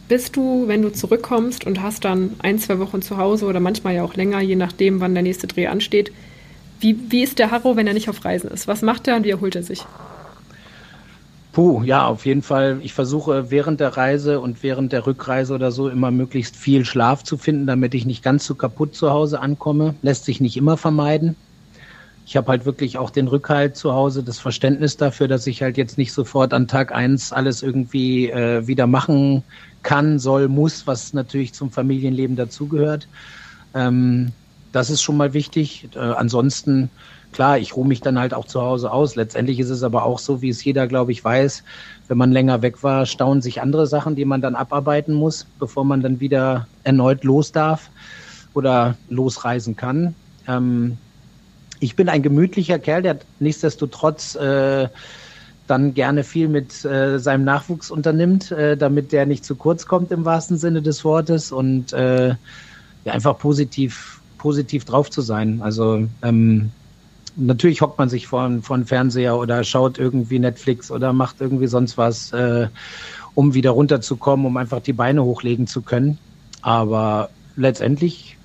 bist du, wenn du zurückkommst und hast dann ein, zwei Wochen zu Hause oder manchmal ja auch länger, je nachdem, wann der nächste Dreh ansteht, wie, wie ist der Harro, wenn er nicht auf Reisen ist? Was macht er und wie erholt er sich? Puh, ja, auf jeden Fall. Ich versuche während der Reise und während der Rückreise oder so immer möglichst viel Schlaf zu finden, damit ich nicht ganz so kaputt zu Hause ankomme. Lässt sich nicht immer vermeiden. Ich habe halt wirklich auch den Rückhalt zu Hause, das Verständnis dafür, dass ich halt jetzt nicht sofort an Tag eins alles irgendwie äh, wieder machen kann, soll, muss, was natürlich zum Familienleben dazugehört. Ähm, das ist schon mal wichtig. Äh, ansonsten klar, ich ruhe mich dann halt auch zu Hause aus. Letztendlich ist es aber auch so, wie es jeder, glaube ich, weiß, wenn man länger weg war, staunen sich andere Sachen, die man dann abarbeiten muss, bevor man dann wieder erneut los darf oder losreisen kann. Ähm, ich bin ein gemütlicher Kerl, der nichtsdestotrotz äh, dann gerne viel mit äh, seinem Nachwuchs unternimmt, äh, damit der nicht zu kurz kommt im wahrsten Sinne des Wortes und äh, ja, einfach positiv, positiv drauf zu sein. Also ähm, natürlich hockt man sich vor, vor Fernseher oder schaut irgendwie Netflix oder macht irgendwie sonst was, äh, um wieder runterzukommen, um einfach die Beine hochlegen zu können. Aber letztendlich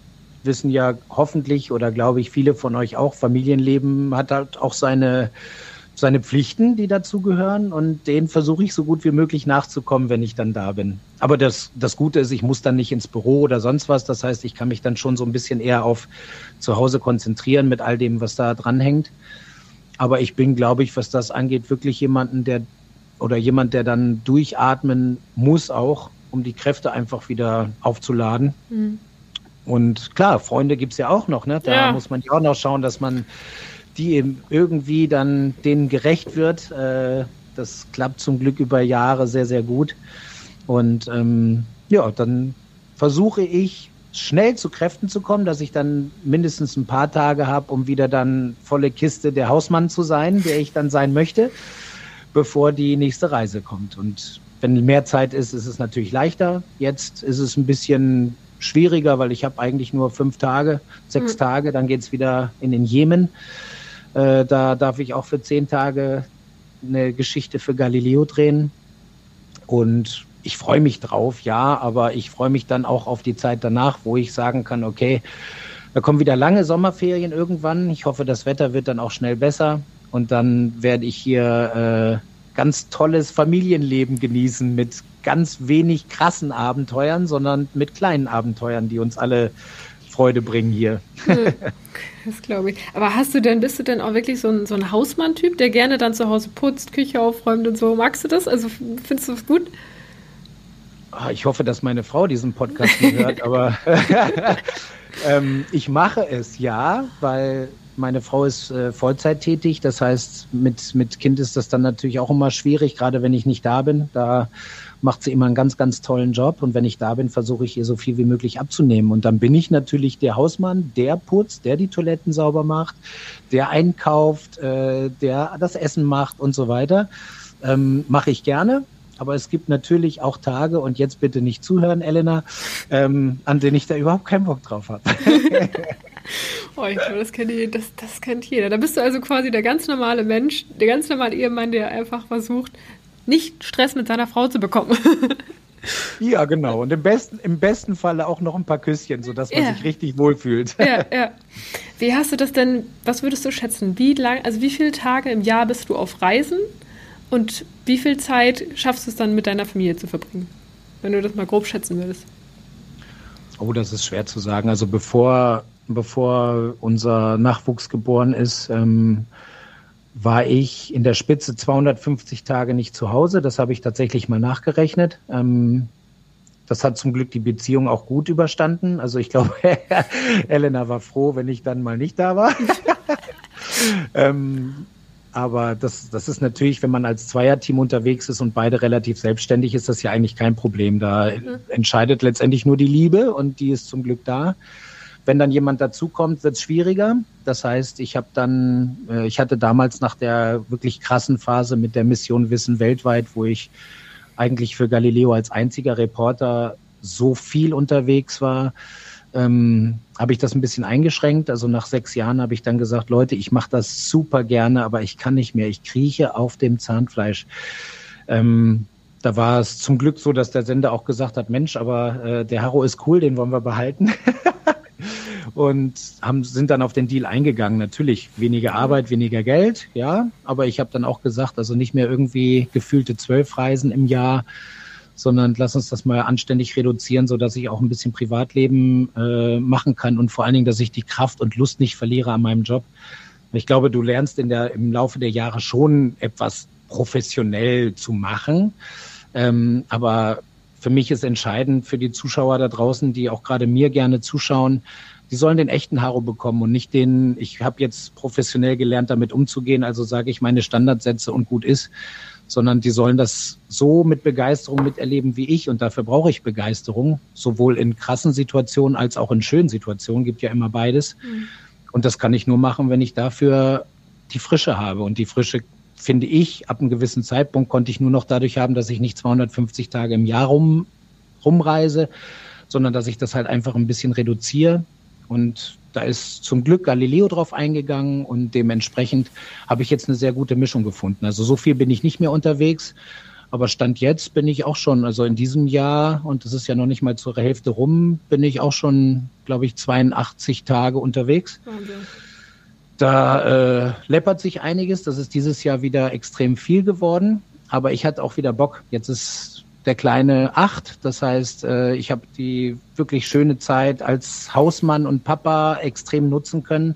wissen ja hoffentlich oder glaube ich viele von euch auch, Familienleben hat halt auch seine seine Pflichten, die dazugehören und denen versuche ich so gut wie möglich nachzukommen, wenn ich dann da bin. Aber das, das Gute ist, ich muss dann nicht ins Büro oder sonst was. Das heißt, ich kann mich dann schon so ein bisschen eher auf zu Hause konzentrieren mit all dem, was da dranhängt. Aber ich bin, glaube ich, was das angeht, wirklich jemanden, der oder jemand, der dann durchatmen muss auch, um die Kräfte einfach wieder aufzuladen. Mhm. Und klar, Freunde gibt es ja auch noch, ne? Da ja. muss man ja auch noch schauen, dass man die eben irgendwie dann denen gerecht wird. Äh, das klappt zum Glück über Jahre sehr, sehr gut. Und ähm, ja, dann versuche ich schnell zu Kräften zu kommen, dass ich dann mindestens ein paar Tage habe, um wieder dann volle Kiste der Hausmann zu sein, der ich dann sein möchte, bevor die nächste Reise kommt. Und wenn mehr Zeit ist, ist es natürlich leichter. Jetzt ist es ein bisschen schwieriger, weil ich habe eigentlich nur fünf Tage, sechs mhm. Tage, dann geht es wieder in den Jemen. Äh, da darf ich auch für zehn Tage eine Geschichte für Galileo drehen. Und ich freue mich drauf, ja, aber ich freue mich dann auch auf die Zeit danach, wo ich sagen kann, okay, da kommen wieder lange Sommerferien irgendwann. Ich hoffe, das Wetter wird dann auch schnell besser. Und dann werde ich hier äh, ganz tolles Familienleben genießen mit ganz wenig krassen Abenteuern, sondern mit kleinen Abenteuern, die uns alle Freude bringen hier. Hm. Das glaube ich. Aber hast du denn, bist du denn auch wirklich so ein, so ein Hausmann-Typ, der gerne dann zu Hause putzt, Küche aufräumt und so? Magst du das? Also findest du das gut? Ah, ich hoffe, dass meine Frau diesen Podcast nicht hört, aber ähm, ich mache es ja, weil meine Frau ist äh, Vollzeit tätig. Das heißt, mit, mit Kind ist das dann natürlich auch immer schwierig, gerade wenn ich nicht da bin. Da macht sie immer einen ganz, ganz tollen Job. Und wenn ich da bin, versuche ich ihr so viel wie möglich abzunehmen. Und dann bin ich natürlich der Hausmann, der putzt, der die Toiletten sauber macht, der einkauft, äh, der das Essen macht und so weiter. Ähm, Mache ich gerne. Aber es gibt natürlich auch Tage, und jetzt bitte nicht zuhören, Elena, ähm, an denen ich da überhaupt keinen Bock drauf habe. oh, ich glaube, das kennt, das, das kennt jeder. Da bist du also quasi der ganz normale Mensch, der ganz normale Ehemann, der einfach versucht, nicht Stress mit seiner Frau zu bekommen. ja, genau. Und im besten, im besten Falle auch noch ein paar Küsschen, sodass man ja. sich richtig wohlfühlt. Ja, ja. Wie hast du das denn, was würdest du schätzen? Wie lang, also wie viele Tage im Jahr bist du auf Reisen und wie viel Zeit schaffst du es dann mit deiner Familie zu verbringen? Wenn du das mal grob schätzen würdest. Oh, das ist schwer zu sagen. Also bevor, bevor unser Nachwuchs geboren ist, ähm, war ich in der Spitze 250 Tage nicht zu Hause. Das habe ich tatsächlich mal nachgerechnet. Ähm, das hat zum Glück die Beziehung auch gut überstanden. Also ich glaube, Elena war froh, wenn ich dann mal nicht da war. ähm, aber das, das ist natürlich, wenn man als Zweierteam unterwegs ist und beide relativ selbstständig, ist das ja eigentlich kein Problem. Da mhm. entscheidet letztendlich nur die Liebe und die ist zum Glück da. Wenn dann jemand dazukommt, wird es schwieriger. Das heißt, ich habe dann, äh, ich hatte damals nach der wirklich krassen Phase mit der Mission Wissen weltweit, wo ich eigentlich für Galileo als einziger Reporter so viel unterwegs war, ähm, habe ich das ein bisschen eingeschränkt. Also nach sechs Jahren habe ich dann gesagt, Leute, ich mache das super gerne, aber ich kann nicht mehr. Ich krieche auf dem Zahnfleisch. Ähm, da war es zum Glück so, dass der Sender auch gesagt hat, Mensch, aber äh, der Harro ist cool, den wollen wir behalten. und haben, sind dann auf den Deal eingegangen. Natürlich weniger Arbeit, weniger Geld, ja, aber ich habe dann auch gesagt, also nicht mehr irgendwie gefühlte zwölf Reisen im Jahr, sondern lass uns das mal anständig reduzieren, so dass ich auch ein bisschen Privatleben äh, machen kann und vor allen Dingen, dass ich die Kraft und Lust nicht verliere an meinem Job. Ich glaube, du lernst in der, im Laufe der Jahre schon etwas professionell zu machen. Ähm, aber für mich ist entscheidend für die Zuschauer da draußen, die auch gerade mir gerne zuschauen, die sollen den echten Haro bekommen und nicht den, ich habe jetzt professionell gelernt, damit umzugehen, also sage ich meine Standardsätze und gut ist, sondern die sollen das so mit Begeisterung miterleben wie ich und dafür brauche ich Begeisterung, sowohl in krassen Situationen als auch in schönen Situationen, gibt ja immer beides. Mhm. Und das kann ich nur machen, wenn ich dafür die Frische habe und die Frische finde ich, ab einem gewissen Zeitpunkt konnte ich nur noch dadurch haben, dass ich nicht 250 Tage im Jahr rum, rumreise, sondern dass ich das halt einfach ein bisschen reduziere. Und da ist zum Glück Galileo drauf eingegangen und dementsprechend habe ich jetzt eine sehr gute Mischung gefunden. Also so viel bin ich nicht mehr unterwegs. Aber Stand jetzt bin ich auch schon, also in diesem Jahr, und das ist ja noch nicht mal zur Hälfte rum, bin ich auch schon, glaube ich, 82 Tage unterwegs. Wahnsinn. Da äh, läppert sich einiges. Das ist dieses Jahr wieder extrem viel geworden. Aber ich hatte auch wieder Bock. Jetzt ist der kleine acht. Das heißt, äh, ich habe die wirklich schöne Zeit als Hausmann und Papa extrem nutzen können.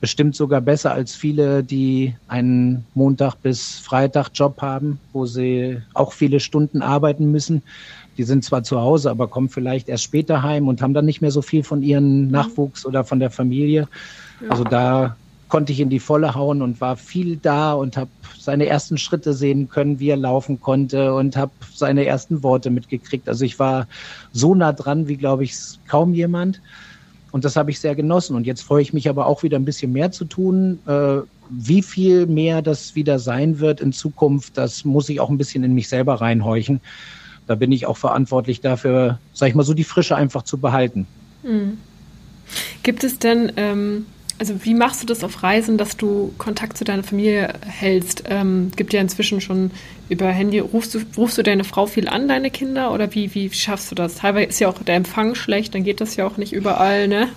Bestimmt sogar besser als viele, die einen Montag bis Freitag Job haben, wo sie auch viele Stunden arbeiten müssen. Die sind zwar zu Hause, aber kommen vielleicht erst später heim und haben dann nicht mehr so viel von ihren Nachwuchs oder von der Familie. Also da konnte ich in die Volle hauen und war viel da und habe seine ersten Schritte sehen können, wie er laufen konnte und habe seine ersten Worte mitgekriegt. Also ich war so nah dran, wie glaube ich kaum jemand. Und das habe ich sehr genossen. Und jetzt freue ich mich aber auch wieder ein bisschen mehr zu tun. Äh, wie viel mehr das wieder sein wird in Zukunft, das muss ich auch ein bisschen in mich selber reinhorchen. Da bin ich auch verantwortlich dafür, sag ich mal so, die Frische einfach zu behalten. Mhm. Gibt es denn ähm also wie machst du das auf Reisen, dass du Kontakt zu deiner Familie hältst? Ähm, gibt ja inzwischen schon über Handy, rufst du, rufst du deine Frau viel an, deine Kinder, oder wie, wie schaffst du das? Teilweise ist ja auch der Empfang schlecht, dann geht das ja auch nicht überall, ne?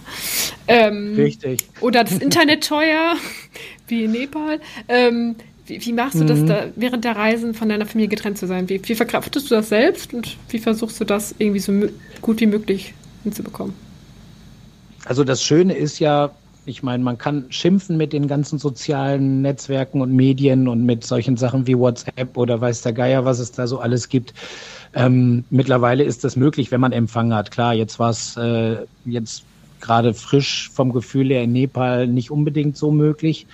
Ähm, Richtig. Oder das Internet teuer, wie in Nepal. Ähm, wie, wie, machst du das mhm. da, während der Reisen von deiner Familie getrennt zu sein? Wie, wie verkraftest du das selbst und wie versuchst du das irgendwie so gut wie möglich hinzubekommen? Also das Schöne ist ja, ich meine, man kann schimpfen mit den ganzen sozialen Netzwerken und Medien und mit solchen Sachen wie WhatsApp oder weiß der Geier, was es da so alles gibt. Ähm, mittlerweile ist das möglich, wenn man Empfang hat. Klar, jetzt war es äh, jetzt gerade frisch vom Gefühl her in Nepal nicht unbedingt so möglich.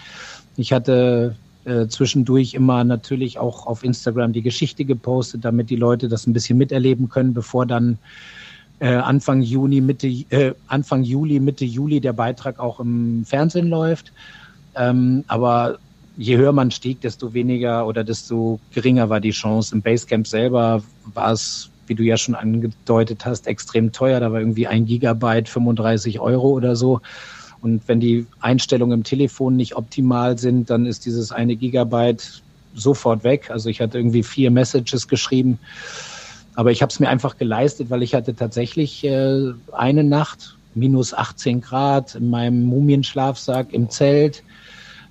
Ich hatte äh, zwischendurch immer natürlich auch auf Instagram die Geschichte gepostet, damit die Leute das ein bisschen miterleben können, bevor dann äh, Anfang Juni, Mitte, äh, Anfang Juli, Mitte Juli der Beitrag auch im Fernsehen läuft. Ähm, aber je höher man stieg, desto weniger oder desto geringer war die Chance. Im Basecamp selber war es, wie du ja schon angedeutet hast, extrem teuer. Da war irgendwie ein Gigabyte 35 Euro oder so. Und wenn die Einstellungen im Telefon nicht optimal sind, dann ist dieses eine Gigabyte sofort weg. Also ich hatte irgendwie vier Messages geschrieben aber ich habe es mir einfach geleistet, weil ich hatte tatsächlich äh, eine Nacht minus 18 Grad in meinem Mumienschlafsack im Zelt.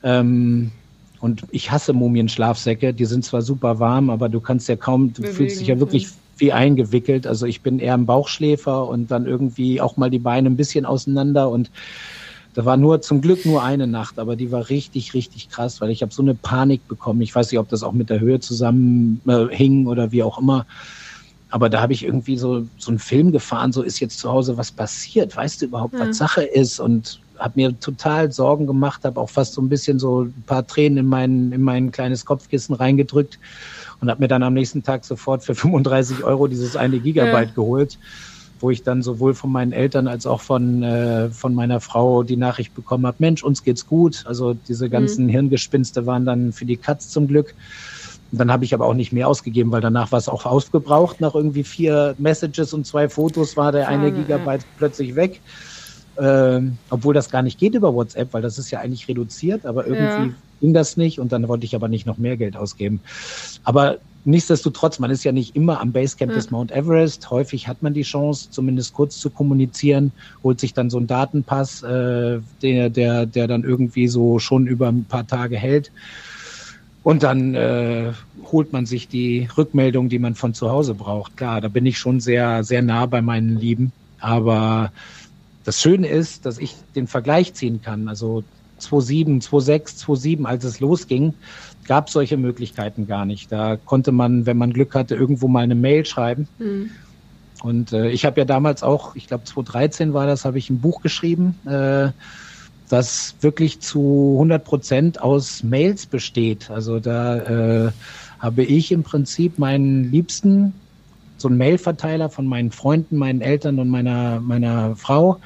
Ähm, und ich hasse Mumienschlafsäcke. Die sind zwar super warm, aber du kannst ja kaum, du Bewegen, fühlst dich ja wirklich wie eingewickelt. Also ich bin eher ein Bauchschläfer und dann irgendwie auch mal die Beine ein bisschen auseinander und da war nur zum Glück nur eine Nacht, aber die war richtig, richtig krass, weil ich habe so eine Panik bekommen. Ich weiß nicht, ob das auch mit der Höhe zusammenhing äh, oder wie auch immer. Aber da habe ich irgendwie so, so einen Film gefahren, so ist jetzt zu Hause was passiert, weißt du überhaupt, ja. was Sache ist und habe mir total Sorgen gemacht, habe auch fast so ein bisschen so ein paar Tränen in mein, in mein kleines Kopfkissen reingedrückt und habe mir dann am nächsten Tag sofort für 35 Euro dieses eine Gigabyte ja. geholt, wo ich dann sowohl von meinen Eltern als auch von, äh, von meiner Frau die Nachricht bekommen habe, Mensch, uns geht's gut. Also diese ganzen mhm. Hirngespinste waren dann für die Katz zum Glück. Und dann habe ich aber auch nicht mehr ausgegeben, weil danach war es auch aufgebraucht. Nach irgendwie vier Messages und zwei Fotos war der eine Gigabyte ja. plötzlich weg. Ähm, obwohl das gar nicht geht über WhatsApp, weil das ist ja eigentlich reduziert, aber irgendwie ja. ging das nicht und dann wollte ich aber nicht noch mehr Geld ausgeben. Aber nichtsdestotrotz, man ist ja nicht immer am Basecamp ja. des Mount Everest. Häufig hat man die Chance, zumindest kurz zu kommunizieren, holt sich dann so einen Datenpass, äh, der, der, der dann irgendwie so schon über ein paar Tage hält. Und dann äh, holt man sich die Rückmeldung, die man von zu Hause braucht. Klar, da bin ich schon sehr, sehr nah bei meinen Lieben. Aber das Schöne ist, dass ich den Vergleich ziehen kann. Also 2007, 2006, 2007, als es losging, gab solche Möglichkeiten gar nicht. Da konnte man, wenn man Glück hatte, irgendwo mal eine Mail schreiben. Mhm. Und äh, ich habe ja damals auch, ich glaube 2013 war das, habe ich ein Buch geschrieben. Äh, das wirklich zu 100 Prozent aus Mails besteht. Also da äh, habe ich im Prinzip meinen Liebsten, so einen Mailverteiler von meinen Freunden, meinen Eltern und meiner, meiner Frau,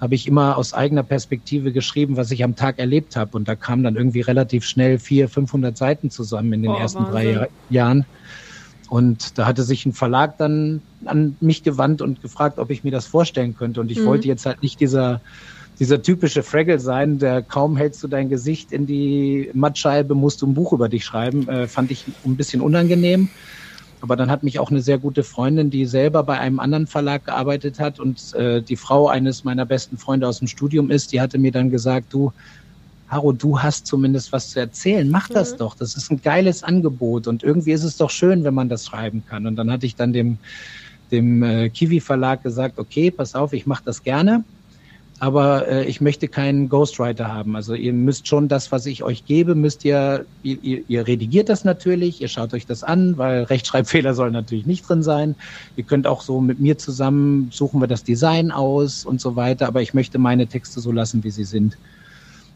habe ich immer aus eigener Perspektive geschrieben, was ich am Tag erlebt habe. Und da kamen dann irgendwie relativ schnell vier, 500 Seiten zusammen in den oh, ersten Wahnsinn. drei Jahren. Und da hatte sich ein Verlag dann an mich gewandt und gefragt, ob ich mir das vorstellen könnte. Und ich mhm. wollte jetzt halt nicht dieser dieser typische Fraggle sein, der kaum hältst du dein Gesicht in die Mattscheibe, musst du ein Buch über dich schreiben, äh, fand ich ein bisschen unangenehm. Aber dann hat mich auch eine sehr gute Freundin, die selber bei einem anderen Verlag gearbeitet hat und äh, die Frau eines meiner besten Freunde aus dem Studium ist, die hatte mir dann gesagt, du, Haro, du hast zumindest was zu erzählen, mach das mhm. doch. Das ist ein geiles Angebot und irgendwie ist es doch schön, wenn man das schreiben kann. Und dann hatte ich dann dem, dem äh, Kiwi Verlag gesagt, okay, pass auf, ich mache das gerne aber äh, ich möchte keinen Ghostwriter haben. Also ihr müsst schon das, was ich euch gebe, müsst ihr, ihr, ihr redigiert das natürlich, ihr schaut euch das an, weil Rechtschreibfehler sollen natürlich nicht drin sein. Ihr könnt auch so mit mir zusammen suchen wir das Design aus und so weiter, aber ich möchte meine Texte so lassen, wie sie sind.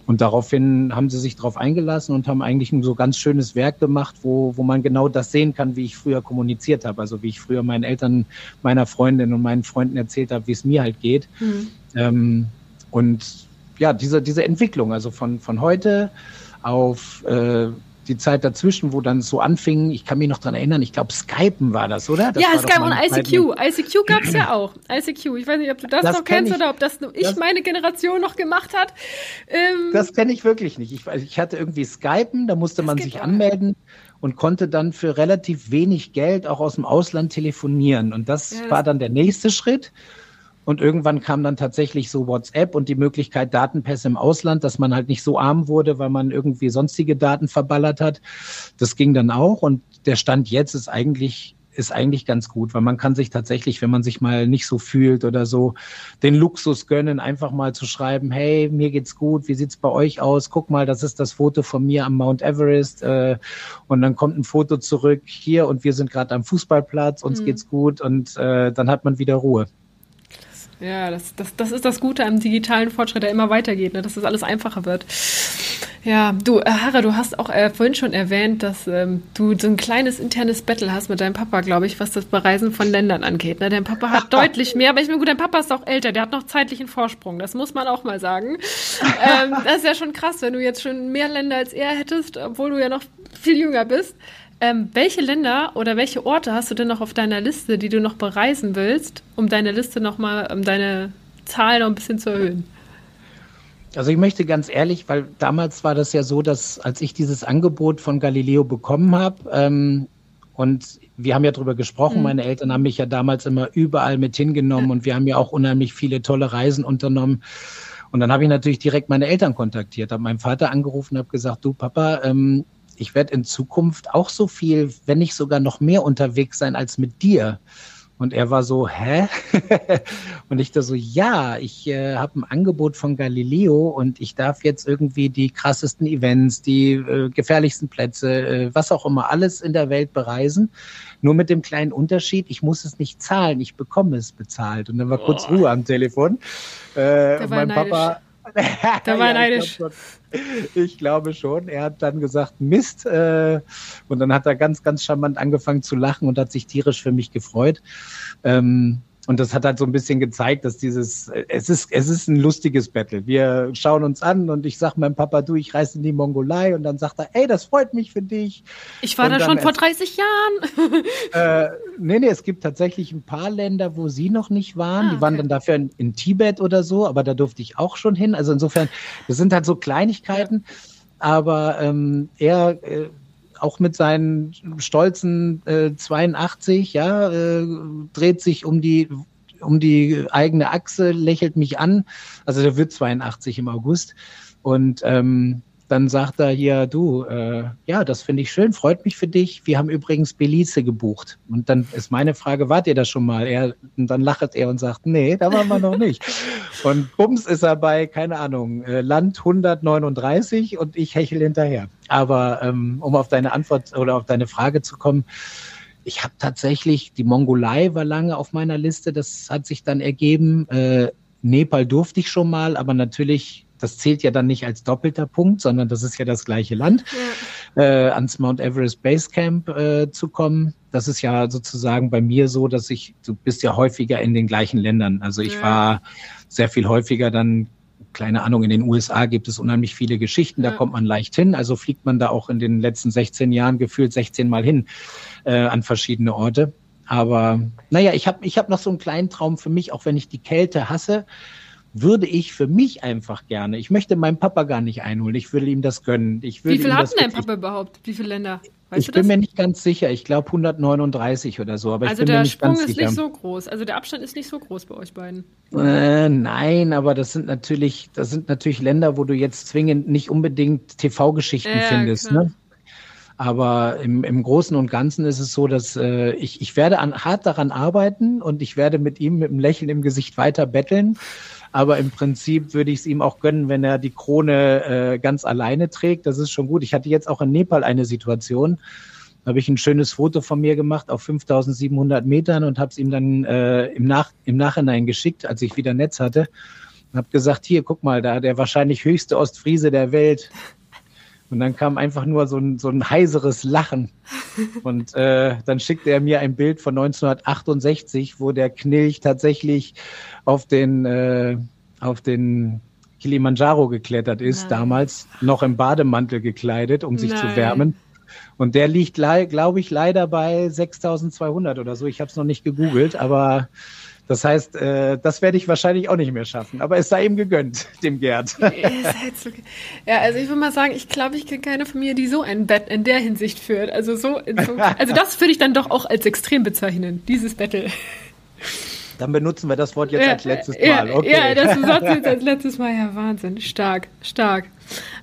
Und daraufhin haben sie sich darauf eingelassen und haben eigentlich ein so ganz schönes Werk gemacht, wo, wo man genau das sehen kann, wie ich früher kommuniziert habe. Also wie ich früher meinen Eltern, meiner Freundin und meinen Freunden erzählt habe, wie es mir halt geht. Mhm. Ähm, und ja, diese, diese Entwicklung, also von, von heute auf äh, die Zeit dazwischen, wo dann so anfing, ich kann mich noch dran erinnern, ich glaube Skypen war das, oder? Das ja, Skype und ICQ. ICQ gab es ja auch. ICQ. Ich weiß nicht, ob du das, das noch kennst ich, oder ob das nur ich, das, meine Generation, noch gemacht hat. Ähm, das kenne ich wirklich nicht. Ich, ich hatte irgendwie Skypen, da musste man sich anmelden und konnte dann für relativ wenig Geld auch aus dem Ausland telefonieren. Und das, ja, das war dann der nächste Schritt. Und irgendwann kam dann tatsächlich so WhatsApp und die Möglichkeit Datenpässe im Ausland, dass man halt nicht so arm wurde, weil man irgendwie sonstige Daten verballert hat. Das ging dann auch. Und der Stand jetzt ist eigentlich ist eigentlich ganz gut, weil man kann sich tatsächlich, wenn man sich mal nicht so fühlt oder so, den Luxus gönnen, einfach mal zu schreiben, hey, mir geht's gut, wie sieht's bei euch aus? Guck mal, das ist das Foto von mir am Mount Everest äh, und dann kommt ein Foto zurück hier und wir sind gerade am Fußballplatz, uns mhm. geht's gut und äh, dann hat man wieder Ruhe. Ja, das, das, das ist das Gute am digitalen Fortschritt, der immer weitergeht, ne? dass das alles einfacher wird. Ja, du, äh, Harre, du hast auch äh, vorhin schon erwähnt, dass ähm, du so ein kleines internes Battle hast mit deinem Papa, glaube ich, was das Bereisen von Ländern angeht. Ne? Dein Papa hat deutlich mehr, aber ich meine, gut, dein Papa ist auch älter, der hat noch zeitlichen Vorsprung, das muss man auch mal sagen. Ähm, das ist ja schon krass, wenn du jetzt schon mehr Länder als er hättest, obwohl du ja noch viel jünger bist. Ähm, welche Länder oder welche Orte hast du denn noch auf deiner Liste, die du noch bereisen willst, um deine Liste nochmal, um deine Zahl noch ein bisschen zu erhöhen? Also ich möchte ganz ehrlich, weil damals war das ja so, dass als ich dieses Angebot von Galileo bekommen habe, ähm, und wir haben ja darüber gesprochen, mhm. meine Eltern haben mich ja damals immer überall mit hingenommen und wir haben ja auch unheimlich viele tolle Reisen unternommen. Und dann habe ich natürlich direkt meine Eltern kontaktiert, habe meinen Vater angerufen, habe gesagt, du Papa, ähm, ich werde in Zukunft auch so viel, wenn nicht sogar noch mehr unterwegs sein als mit dir. Und er war so, hä? und ich da so, ja, ich äh, habe ein Angebot von Galileo und ich darf jetzt irgendwie die krassesten Events, die äh, gefährlichsten Plätze, äh, was auch immer, alles in der Welt bereisen. Nur mit dem kleinen Unterschied, ich muss es nicht zahlen, ich bekomme es bezahlt. Und dann war kurz oh. Ruhe am Telefon. Äh, und mein neidisch. Papa Da war ja, neidisch. Ich, ich, glaube schon. Er hat dann gesagt, Mist. Äh, und dann hat er ganz, ganz charmant angefangen zu lachen und hat sich tierisch für mich gefreut. Ähm, und das hat halt so ein bisschen gezeigt, dass dieses, es ist, es ist ein lustiges Battle. Wir schauen uns an und ich sag meinem Papa, du, ich reise in die Mongolei und dann sagt er, ey, das freut mich für dich. Ich war und da schon vor 30 Jahren. äh, nee, nee, es gibt tatsächlich ein paar Länder, wo sie noch nicht waren. Ah, okay. Die waren dann dafür in, in, Tibet oder so, aber da durfte ich auch schon hin. Also insofern, das sind halt so Kleinigkeiten. Ja. Aber ähm, er äh, auch mit seinen stolzen äh, 82, ja, äh, dreht sich um die um die eigene Achse, lächelt mich an. Also der wird 82 im August. Und ähm, dann sagt er hier, du, äh, ja, das finde ich schön, freut mich für dich. Wir haben übrigens Belize gebucht. Und dann ist meine Frage, wart ihr da schon mal? Er, und dann lacht er und sagt, nee, da waren wir noch nicht. Und bums ist er bei, keine Ahnung, äh, Land 139 und ich hechel hinterher. Aber ähm, um auf deine Antwort oder auf deine Frage zu kommen, ich habe tatsächlich, die Mongolei war lange auf meiner Liste, das hat sich dann ergeben. Äh, Nepal durfte ich schon mal, aber natürlich das zählt ja dann nicht als doppelter Punkt, sondern das ist ja das gleiche Land, ja. äh, ans Mount Everest Base Camp äh, zu kommen. Das ist ja sozusagen bei mir so, dass ich, du bist ja häufiger in den gleichen Ländern. Also ich ja. war sehr viel häufiger dann kleine Ahnung, in den USA gibt es unheimlich viele Geschichten, da ja. kommt man leicht hin. Also fliegt man da auch in den letzten 16 Jahren gefühlt 16 Mal hin äh, an verschiedene Orte. Aber naja, ich habe ich hab noch so einen kleinen Traum für mich, auch wenn ich die Kälte hasse, würde ich für mich einfach gerne. Ich möchte meinen Papa gar nicht einholen. Ich würde ihm das gönnen. Ich würde Wie viel hat denn dein Papa überhaupt? Wie viele Länder? Weißt ich bin mir nicht ganz sicher. Ich glaube 139 oder so. Aber also ich bin mir nicht Sprung ganz ist nicht so groß. Also der Abstand ist nicht so groß bei euch beiden. Äh, nein, aber das sind natürlich, das sind natürlich Länder, wo du jetzt zwingend nicht unbedingt TV-Geschichten äh, findest. Ne? Aber im, im Großen und Ganzen ist es so, dass äh, ich, ich werde an, hart daran arbeiten und ich werde mit ihm mit einem Lächeln im Gesicht weiter betteln. Aber im Prinzip würde ich es ihm auch gönnen, wenn er die Krone äh, ganz alleine trägt. Das ist schon gut. Ich hatte jetzt auch in Nepal eine Situation. Da habe ich ein schönes Foto von mir gemacht auf 5700 Metern und habe es ihm dann äh, im, Nach im Nachhinein geschickt, als ich wieder Netz hatte. Und habe gesagt, hier, guck mal, da der wahrscheinlich höchste Ostfriese der Welt. Und dann kam einfach nur so ein, so ein heiseres Lachen. Und äh, dann schickte er mir ein Bild von 1968, wo der Knilch tatsächlich auf den, äh, auf den Kilimanjaro geklettert ist, Nein. damals noch im Bademantel gekleidet, um sich Nein. zu wärmen. Und der liegt, glaube ich, leider bei 6200 oder so. Ich habe es noch nicht gegoogelt, aber das heißt, äh, das werde ich wahrscheinlich auch nicht mehr schaffen. Aber es sei ihm gegönnt, dem Gerd. ja, also ich würde mal sagen, ich glaube, ich kenne keine Familie, die so ein Bett in der Hinsicht führt. Also so, so also das würde ich dann doch auch als extrem bezeichnen, dieses Battle. Dann benutzen wir das Wort jetzt ja, als letztes Mal. Okay. Ja, das sagst du jetzt als letztes Mal. Ja, Wahnsinn. Stark, stark.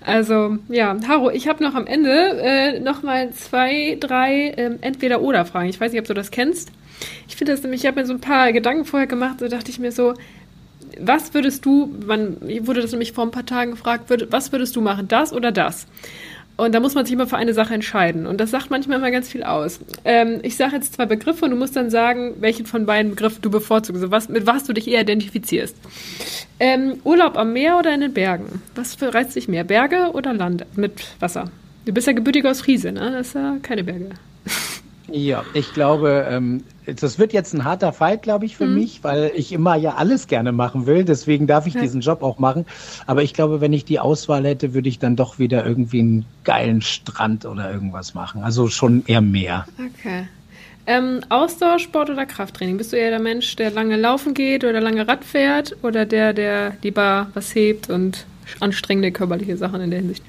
Also, ja, Haro, ich habe noch am Ende äh, noch mal zwei, drei ähm, Entweder-Oder-Fragen. Ich weiß nicht, ob du das kennst. Ich finde das nämlich, ich habe mir so ein paar Gedanken vorher gemacht, da dachte ich mir so, was würdest du, man wurde das nämlich vor ein paar Tagen gefragt, was würdest du machen, das oder das? Und da muss man sich immer für eine Sache entscheiden. Und das sagt manchmal immer ganz viel aus. Ähm, ich sage jetzt zwei Begriffe und du musst dann sagen, welchen von beiden Begriffen du bevorzugst, also was, mit was du dich eher identifizierst. Ähm, Urlaub am Meer oder in den Bergen? Was reizt dich mehr, Berge oder Land mit Wasser? Du bist ja gebürtig aus Friese, ne? Das ist ja keine Berge. Ja, ich glaube, ähm, das wird jetzt ein harter Fight, glaube ich, für mhm. mich, weil ich immer ja alles gerne machen will. Deswegen darf ich ja. diesen Job auch machen. Aber ich glaube, wenn ich die Auswahl hätte, würde ich dann doch wieder irgendwie einen geilen Strand oder irgendwas machen. Also schon eher mehr. Okay. Ähm, Ausdauersport oder Krafttraining? Bist du eher der Mensch, der lange laufen geht oder lange Rad fährt oder der, der lieber was hebt und anstrengende körperliche Sachen in der Hinsicht?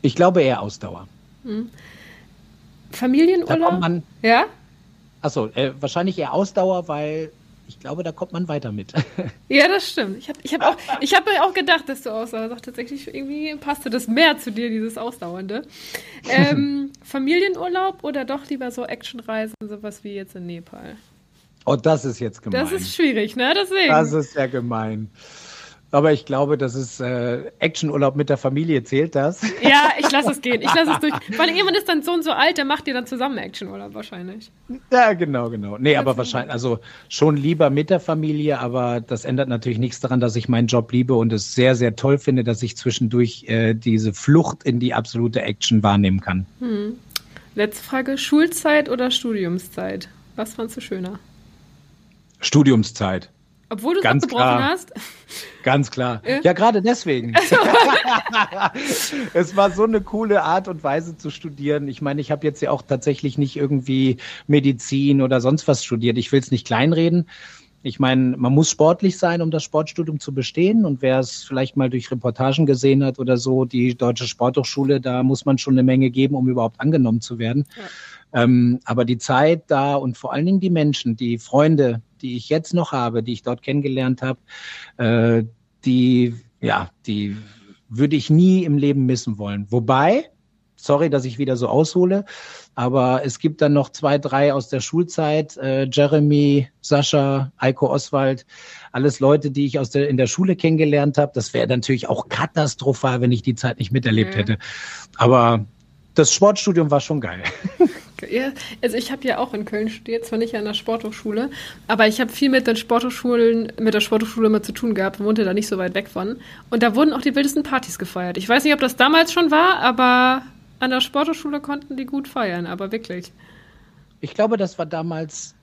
Ich glaube eher Ausdauer. Mhm. Familienurlaub? Ja? Achso, äh, wahrscheinlich eher Ausdauer, weil ich glaube, da kommt man weiter mit. ja, das stimmt. Ich habe ich hab auch, hab mir auch gedacht, dass du Ausdauer sagst. Tatsächlich irgendwie passte das mehr zu dir, dieses Ausdauernde. Ähm, Familienurlaub oder doch lieber so Actionreisen, sowas wie jetzt in Nepal? Oh, das ist jetzt gemein. Das ist schwierig, ne? Deswegen. Das ist ja gemein. Aber ich glaube, das ist äh, Actionurlaub mit der Familie, zählt das? Ja, ich lasse es gehen. Ich lasse es durch. Weil irgendwann ist dann so und so alt, der macht dir dann zusammen Actionurlaub wahrscheinlich. Ja, genau, genau. Nee, aber wahrscheinlich, also schon lieber mit der Familie, aber das ändert natürlich nichts daran, dass ich meinen Job liebe und es sehr, sehr toll finde, dass ich zwischendurch äh, diese Flucht in die absolute Action wahrnehmen kann. Hm. Letzte Frage: Schulzeit oder Studiumszeit? Was fandst du schöner? Studiumszeit. Obwohl du es abgebrochen klar. hast? Ganz klar. Ja, ja gerade deswegen. es war so eine coole Art und Weise zu studieren. Ich meine, ich habe jetzt ja auch tatsächlich nicht irgendwie Medizin oder sonst was studiert. Ich will es nicht kleinreden. Ich meine, man muss sportlich sein, um das Sportstudium zu bestehen. Und wer es vielleicht mal durch Reportagen gesehen hat oder so, die Deutsche Sporthochschule, da muss man schon eine Menge geben, um überhaupt angenommen zu werden. Ja. Ähm, aber die Zeit da und vor allen Dingen die Menschen, die Freunde, die ich jetzt noch habe, die ich dort kennengelernt habe, äh, die, ja, die würde ich nie im Leben missen wollen. Wobei, sorry, dass ich wieder so aushole, aber es gibt dann noch zwei, drei aus der Schulzeit, äh, Jeremy, Sascha, Eiko Oswald, alles Leute, die ich aus der, in der Schule kennengelernt habe. Das wäre natürlich auch katastrophal, wenn ich die Zeit nicht miterlebt mhm. hätte. Aber das Sportstudium war schon geil. Ja, also ich habe ja auch in Köln studiert, zwar nicht an der Sporthochschule, aber ich habe viel mit den Sporthochschulen, mit der Sporthochschule immer zu tun gehabt, wohnte da nicht so weit weg von. Und da wurden auch die wildesten Partys gefeiert. Ich weiß nicht, ob das damals schon war, aber an der Sporthochschule konnten die gut feiern, aber wirklich. Ich glaube, das war damals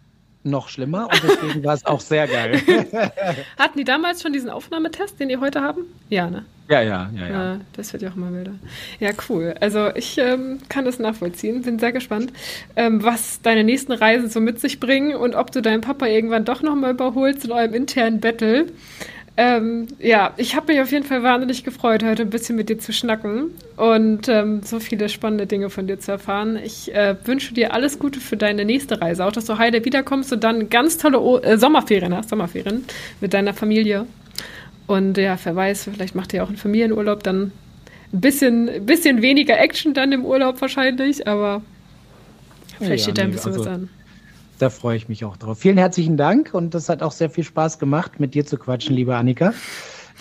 noch schlimmer und deswegen war es auch sehr geil. Hatten die damals schon diesen Aufnahmetest, den die heute haben? Ja, ne? Ja, ja, ja, ja. ja das wird ja auch immer wilder. Ja, cool. Also ich ähm, kann das nachvollziehen. Bin sehr gespannt, ähm, was deine nächsten Reisen so mit sich bringen und ob du deinen Papa irgendwann doch nochmal überholst in eurem internen Battle. Ähm, ja, ich habe mich auf jeden Fall wahnsinnig gefreut, heute ein bisschen mit dir zu schnacken und ähm, so viele spannende Dinge von dir zu erfahren. Ich äh, wünsche dir alles Gute für deine nächste Reise, auch dass du heile wiederkommst und dann ganz tolle o äh, Sommerferien hast, Sommerferien mit deiner Familie. Und ja, wer weiß, vielleicht macht ihr auch einen Familienurlaub, dann ein bisschen, bisschen weniger Action dann im Urlaub wahrscheinlich, aber vielleicht ja, steht da ein bisschen also, was an. Da freue ich mich auch drauf. Vielen herzlichen Dank und das hat auch sehr viel Spaß gemacht, mit dir zu quatschen, liebe Annika.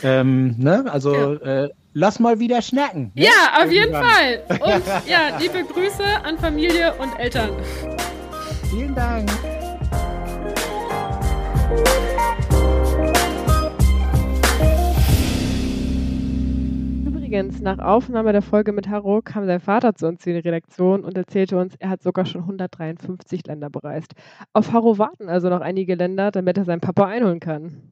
Ähm, ne? Also ja. äh, lass mal wieder schnacken. Ne? Ja, auf jeden Fall. Und ja, liebe Grüße an Familie und Eltern. Vielen Dank. Übrigens, nach Aufnahme der Folge mit Haro kam sein Vater zu uns in die Redaktion und erzählte uns, er hat sogar schon 153 Länder bereist. Auf Haro warten also noch einige Länder, damit er seinen Papa einholen kann.